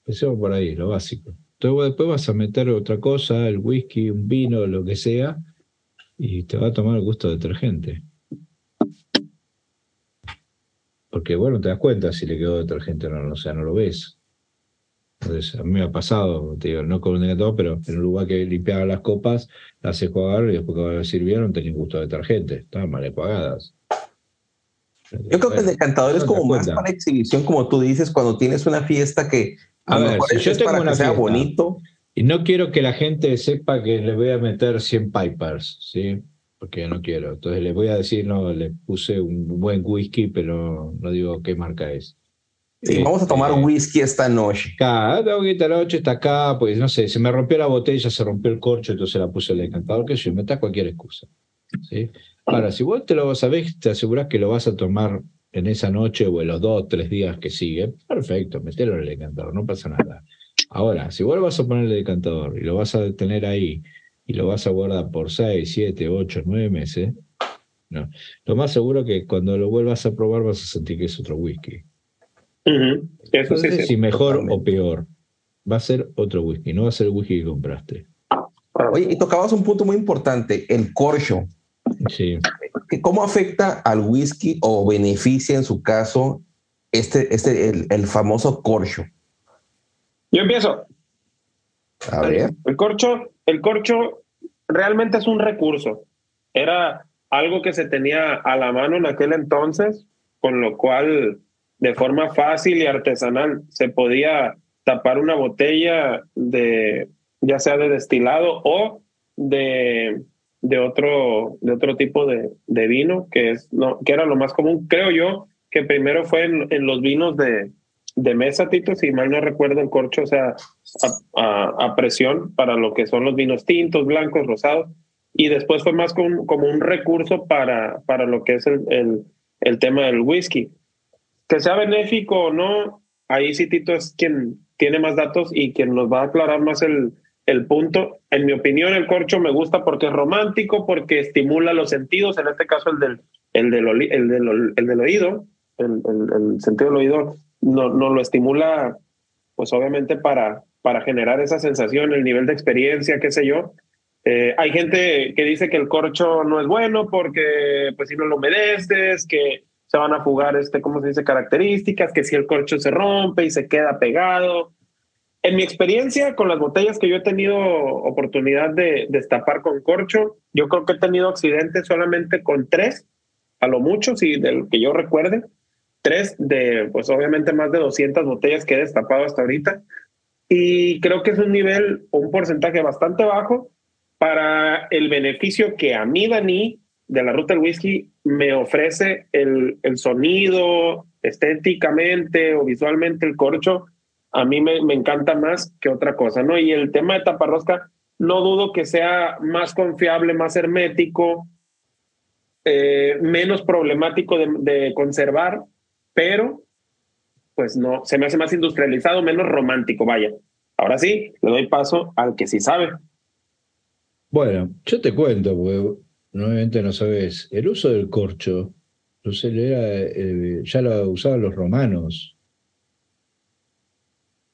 [SPEAKER 1] Empecemos por ahí, lo básico. Entonces después vas a meter otra cosa, el whisky, un vino, lo que sea, y te va a tomar el gusto de detergente. Porque bueno, te das cuenta si le quedó detergente o no, o sea, no lo ves. Entonces, a mí me ha pasado, te digo, no con un decantador, pero en un lugar que limpiaba las copas, las enjuagaron y después que sirvieron tenían gusto de detergente, estaban mal enjuagadas.
[SPEAKER 2] Yo creo que el decantador es
[SPEAKER 1] no
[SPEAKER 2] como más para exhibición, como tú dices, cuando tienes una fiesta que a,
[SPEAKER 1] ver,
[SPEAKER 2] mejor
[SPEAKER 1] si yo
[SPEAKER 2] es
[SPEAKER 1] tengo
[SPEAKER 2] para
[SPEAKER 1] una
[SPEAKER 2] que sea bonito.
[SPEAKER 1] Y no quiero que la gente sepa que le voy a meter 100 pipers, ¿sí? Porque no quiero. Entonces les voy a decir, no, le puse un buen whisky, pero no digo qué marca es.
[SPEAKER 2] Sí, vamos a tomar este, whisky esta noche.
[SPEAKER 1] Acá, esta noche está acá, pues no sé, se me rompió la botella, se rompió el corcho, entonces la puse el decantador, que yo, me da cualquier excusa. ¿sí? Ahora, si vos te lo sabés, te asegurás que lo vas a tomar en esa noche o en los dos, tres días que siguen, perfecto, metelo en el decantador, no pasa nada. Ahora, si vos lo vas a poner en el decantador y lo vas a tener ahí y lo vas a guardar por seis, siete, ocho, nueve meses, no. Lo más seguro que cuando lo vuelvas a probar vas a sentir que es otro whisky. Eso sí, si mejor o peor, va a ser otro whisky, no va a ser el whisky que compraste.
[SPEAKER 2] Oye, y tocabas un punto muy importante, el corcho.
[SPEAKER 1] Sí.
[SPEAKER 2] ¿Cómo afecta al whisky o beneficia en su caso este, este, el, famoso corcho?
[SPEAKER 3] Yo empiezo.
[SPEAKER 2] A ver.
[SPEAKER 3] El corcho, el corcho realmente es un recurso. Era algo que se tenía a la mano en aquel entonces, con lo cual de forma fácil y artesanal se podía tapar una botella de ya sea de destilado o de, de, otro, de otro tipo de, de vino, que, es, no, que era lo más común. Creo yo que primero fue en, los vinos de, de mesa, Tito, si mal no recuerdo, el corcho, o sea, a, a, presión para lo que son los vinos tintos, blancos, rosados, y después fue más como, como un recurso para, para lo que es el, el, el tema del whisky. Que sea benéfico o no, ahí sí Tito es quien tiene más datos y quien nos va a aclarar más el, el punto. En mi opinión, el corcho me gusta porque es romántico, porque estimula los sentidos, en este caso el del, el del, el del, el del oído, el, el, sentido del oído no, no lo estimula, pues obviamente para, para generar esa sensación, el nivel de experiencia, qué sé yo. Eh, hay gente que dice que el corcho no es bueno porque pues si no lo humedeces, que se van a fugar, este, ¿cómo se dice? Características, que si el corcho se rompe y se queda pegado. En mi experiencia con las botellas que yo he tenido oportunidad de destapar con corcho, yo creo que he tenido accidentes solamente con tres, a lo mucho, si del que yo recuerde, tres de, pues obviamente más de 200 botellas que he destapado hasta ahorita. Y creo que es un nivel, un porcentaje bastante bajo para el beneficio que a mí, Dani, de la ruta del whisky me ofrece el, el sonido estéticamente o visualmente el corcho, a mí me, me, encanta más que otra cosa, ¿no? Y el tema de taparrosca, no dudo que sea más confiable, más hermético, eh, menos problemático de, de, conservar, pero pues no, se me hace más industrializado, menos romántico, vaya. Ahora sí, le doy paso al que sí sabe.
[SPEAKER 1] Bueno, yo te cuento, porque nuevamente no sabes, el uso del corcho, eh, ya lo usaban los romanos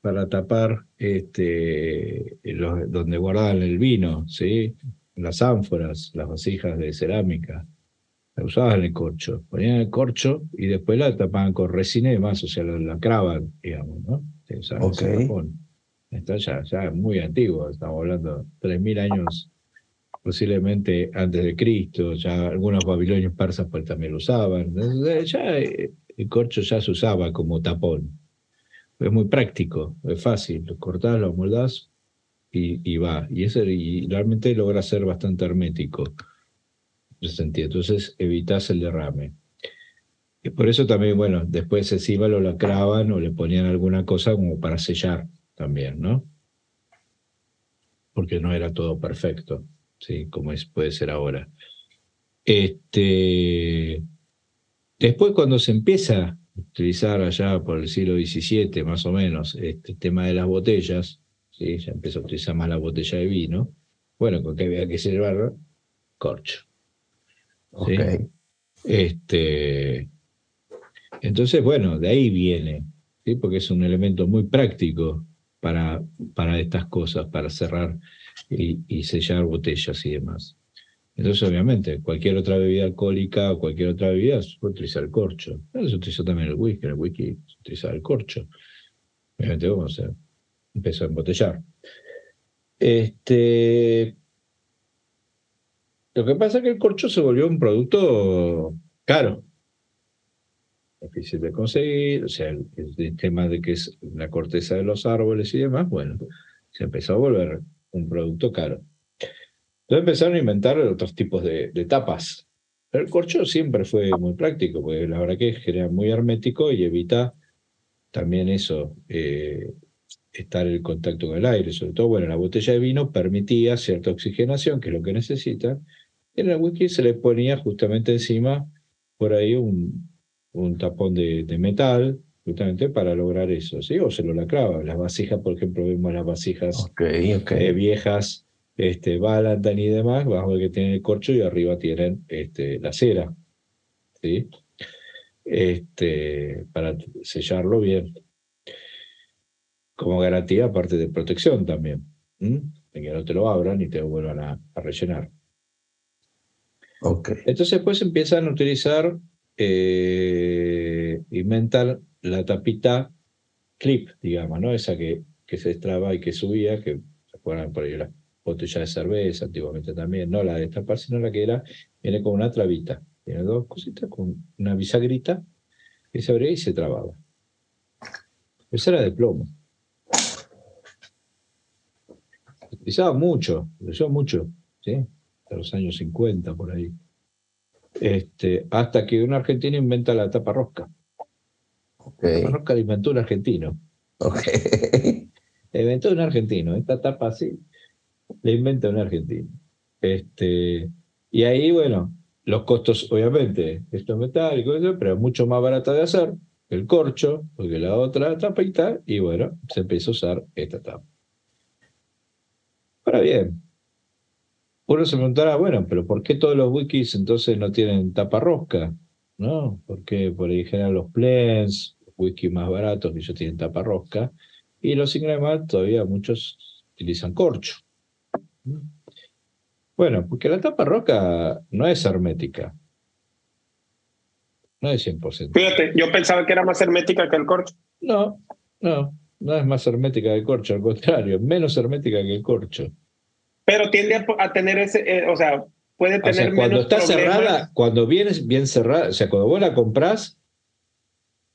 [SPEAKER 1] para tapar este, donde guardaban el vino, ¿sí? las ánforas, las vasijas de cerámica. La usaban el corcho, ponían el corcho y después la tapaban con resina y demás, o sea, la lacraban, digamos, ¿no? Está ya, ya muy antiguo, estamos hablando de 3.000 años posiblemente antes de Cristo, ya algunos babilonios persas pues, también lo usaban. Ya eh, el corcho ya se usaba como tapón. Es muy práctico, es fácil, lo cortás, lo moldás y, y va. Y, ese, y realmente logra ser bastante hermético. Entonces evitas el derrame. Y por eso también, bueno, después encima lo lacraban o le ponían alguna cosa como para sellar también, ¿no? Porque no era todo perfecto. ¿sí? como es, puede ser ahora. Este, después cuando se empieza a utilizar allá por el siglo XVII más o menos este tema de las botellas, ¿sí? ya empieza a utilizar más la botella de vino, bueno, con que había que llevar corcho. Este, entonces, bueno, de ahí viene, ¿sí? porque es un elemento muy práctico para, para estas cosas, para cerrar y, sellar botellas y demás. Entonces, obviamente, cualquier otra bebida alcohólica o cualquier otra bebida se puede utilizar el corcho. Se utilizó también el whisky, el whisky se utiliza el corcho. Obviamente, vamos a empezar a embotellar. Este, lo que pasa es que el corcho se volvió un producto caro, difícil de conseguir, o sea, el, tema de que es la corteza de los árboles y demás, bueno, Se empezó a volver un producto caro. Entonces empezaron a inventar otros tipos de, tapas. el corcho siempre fue muy práctico, porque la verdad que es muy hermético y evita también eso, eh, estar en contacto con el aire. Sobre todo, bueno, la botella de vino permitía cierta oxigenación, que es lo que necesita. El whisky se le ponía justamente encima por ahí un, un tapón de, metal, justamente para lograr eso, ¿sí? O se lo lacraba. Las vasijas, por ejemplo, vemos las vasijas eh, viejas, este, Valentine y demás, bajo el que tienen el corcho y arriba tienen este, la cera, ¿sí? Este, para sellarlo bien. Como garantía, aparte de protección también, de que no te lo abran y te vuelvan a, a rellenar. Entonces, pues empiezan a utilizar eh, inventar la tapita clip, digamos, ¿no? Esa que, que se destraba y que subía, que se acuerdan por ahí la botella de cerveza antiguamente también, no la de destapar, sino la que era, viene con una trabita. Tiene dos cositas con una bisagrita que se abría y se trababa. Esa era de plomo. Utilizaba mucho, se usó mucho, ¿sí? Hasta los años 50 por ahí. Este, hasta que un argentino inventa la tapa rosca. La tapa rosca la inventó un argentino.
[SPEAKER 2] Okay.
[SPEAKER 1] La inventó un argentino. Esta tapa así la inventa un argentino. Este, y ahí, bueno, los costos, obviamente, esto es metálico, pero es mucho más barata de hacer el corcho, porque la otra tapita, y bueno, se empezó a usar esta tapa. Ahora bien, uno se preguntará, bueno, pero ¿por qué todos los wikis entonces no tienen tapa rosca? ¿No? Porque por ahí general los plens, los wikis más baratos, que ellos tienen tapa rosca, y los Ingremal todavía muchos utilizan corcho. Bueno, porque la tapa rosca no es hermética. No es 100%.
[SPEAKER 3] Fíjate, yo pensaba que era más hermética que el corcho.
[SPEAKER 1] No, no, no es más hermética que el corcho, al contrario, menos hermética que el corcho.
[SPEAKER 3] Pero tiende a, tener ese, eh, o sea, puede tener o sea,
[SPEAKER 1] cuando está cerrada, cuando vienes bien cerrada, o sea, cuando vos la compras,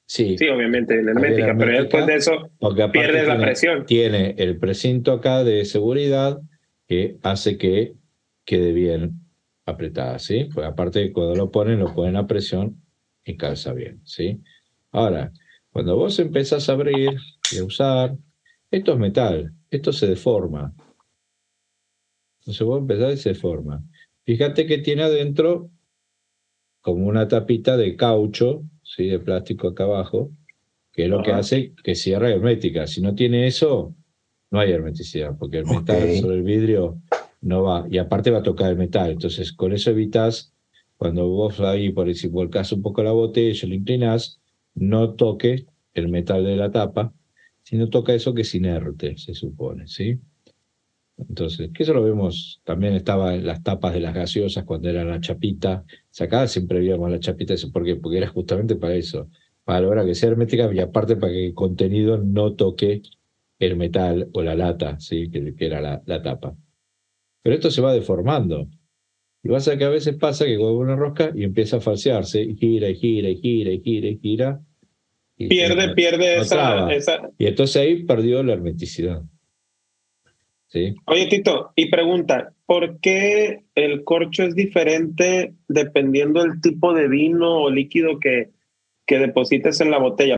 [SPEAKER 1] sí.
[SPEAKER 3] Sí, obviamente, en hermética, pero después de eso pierdes la presión.
[SPEAKER 1] Tiene el precinto acá de seguridad que hace que quede bien apretada, ¿sí? Pues aparte cuando lo ponen, lo ponen a presión y calza bien, ¿sí? Ahora, cuando vos empezás a abrir y a usar, esto es metal, esto se deforma, entonces vos empezar de esa forma. Fíjate que tiene adentro como una tapita de caucho, ¿sí? de plástico acá abajo, que es lo que hace que cierre hermética. Si no tiene eso, no hay hermeticidad, porque el metal sobre el vidrio no va. Y aparte va a tocar el metal. Entonces, con eso evitas, cuando vos ahí, por si volcás un poco la botella, lo inclinás, no toque el metal de la tapa, sino toca eso que es inerte, se supone, ¿sí? Entonces, que eso lo vemos, también estaba en las tapas de las gaseosas cuando era la chapita. Sacada siempre veíamos la chapita, ¿por qué? Porque era justamente para eso, para lograr que sea hermética y aparte para que el contenido no toque el metal o la lata, ¿sí? que, era la, la, tapa. Pero esto se va deformando. Y vas a que a veces pasa que cuando una rosca y empieza a falsearse, y gira, y gira, y gira, y gira, y gira.
[SPEAKER 3] pierde, pierde esa, esa,
[SPEAKER 1] Y entonces ahí perdió la hermeticidad.
[SPEAKER 3] Oye, Tito, y pregunta, ¿por qué el corcho es diferente dependiendo del tipo de vino o líquido que, que deposites en la botella?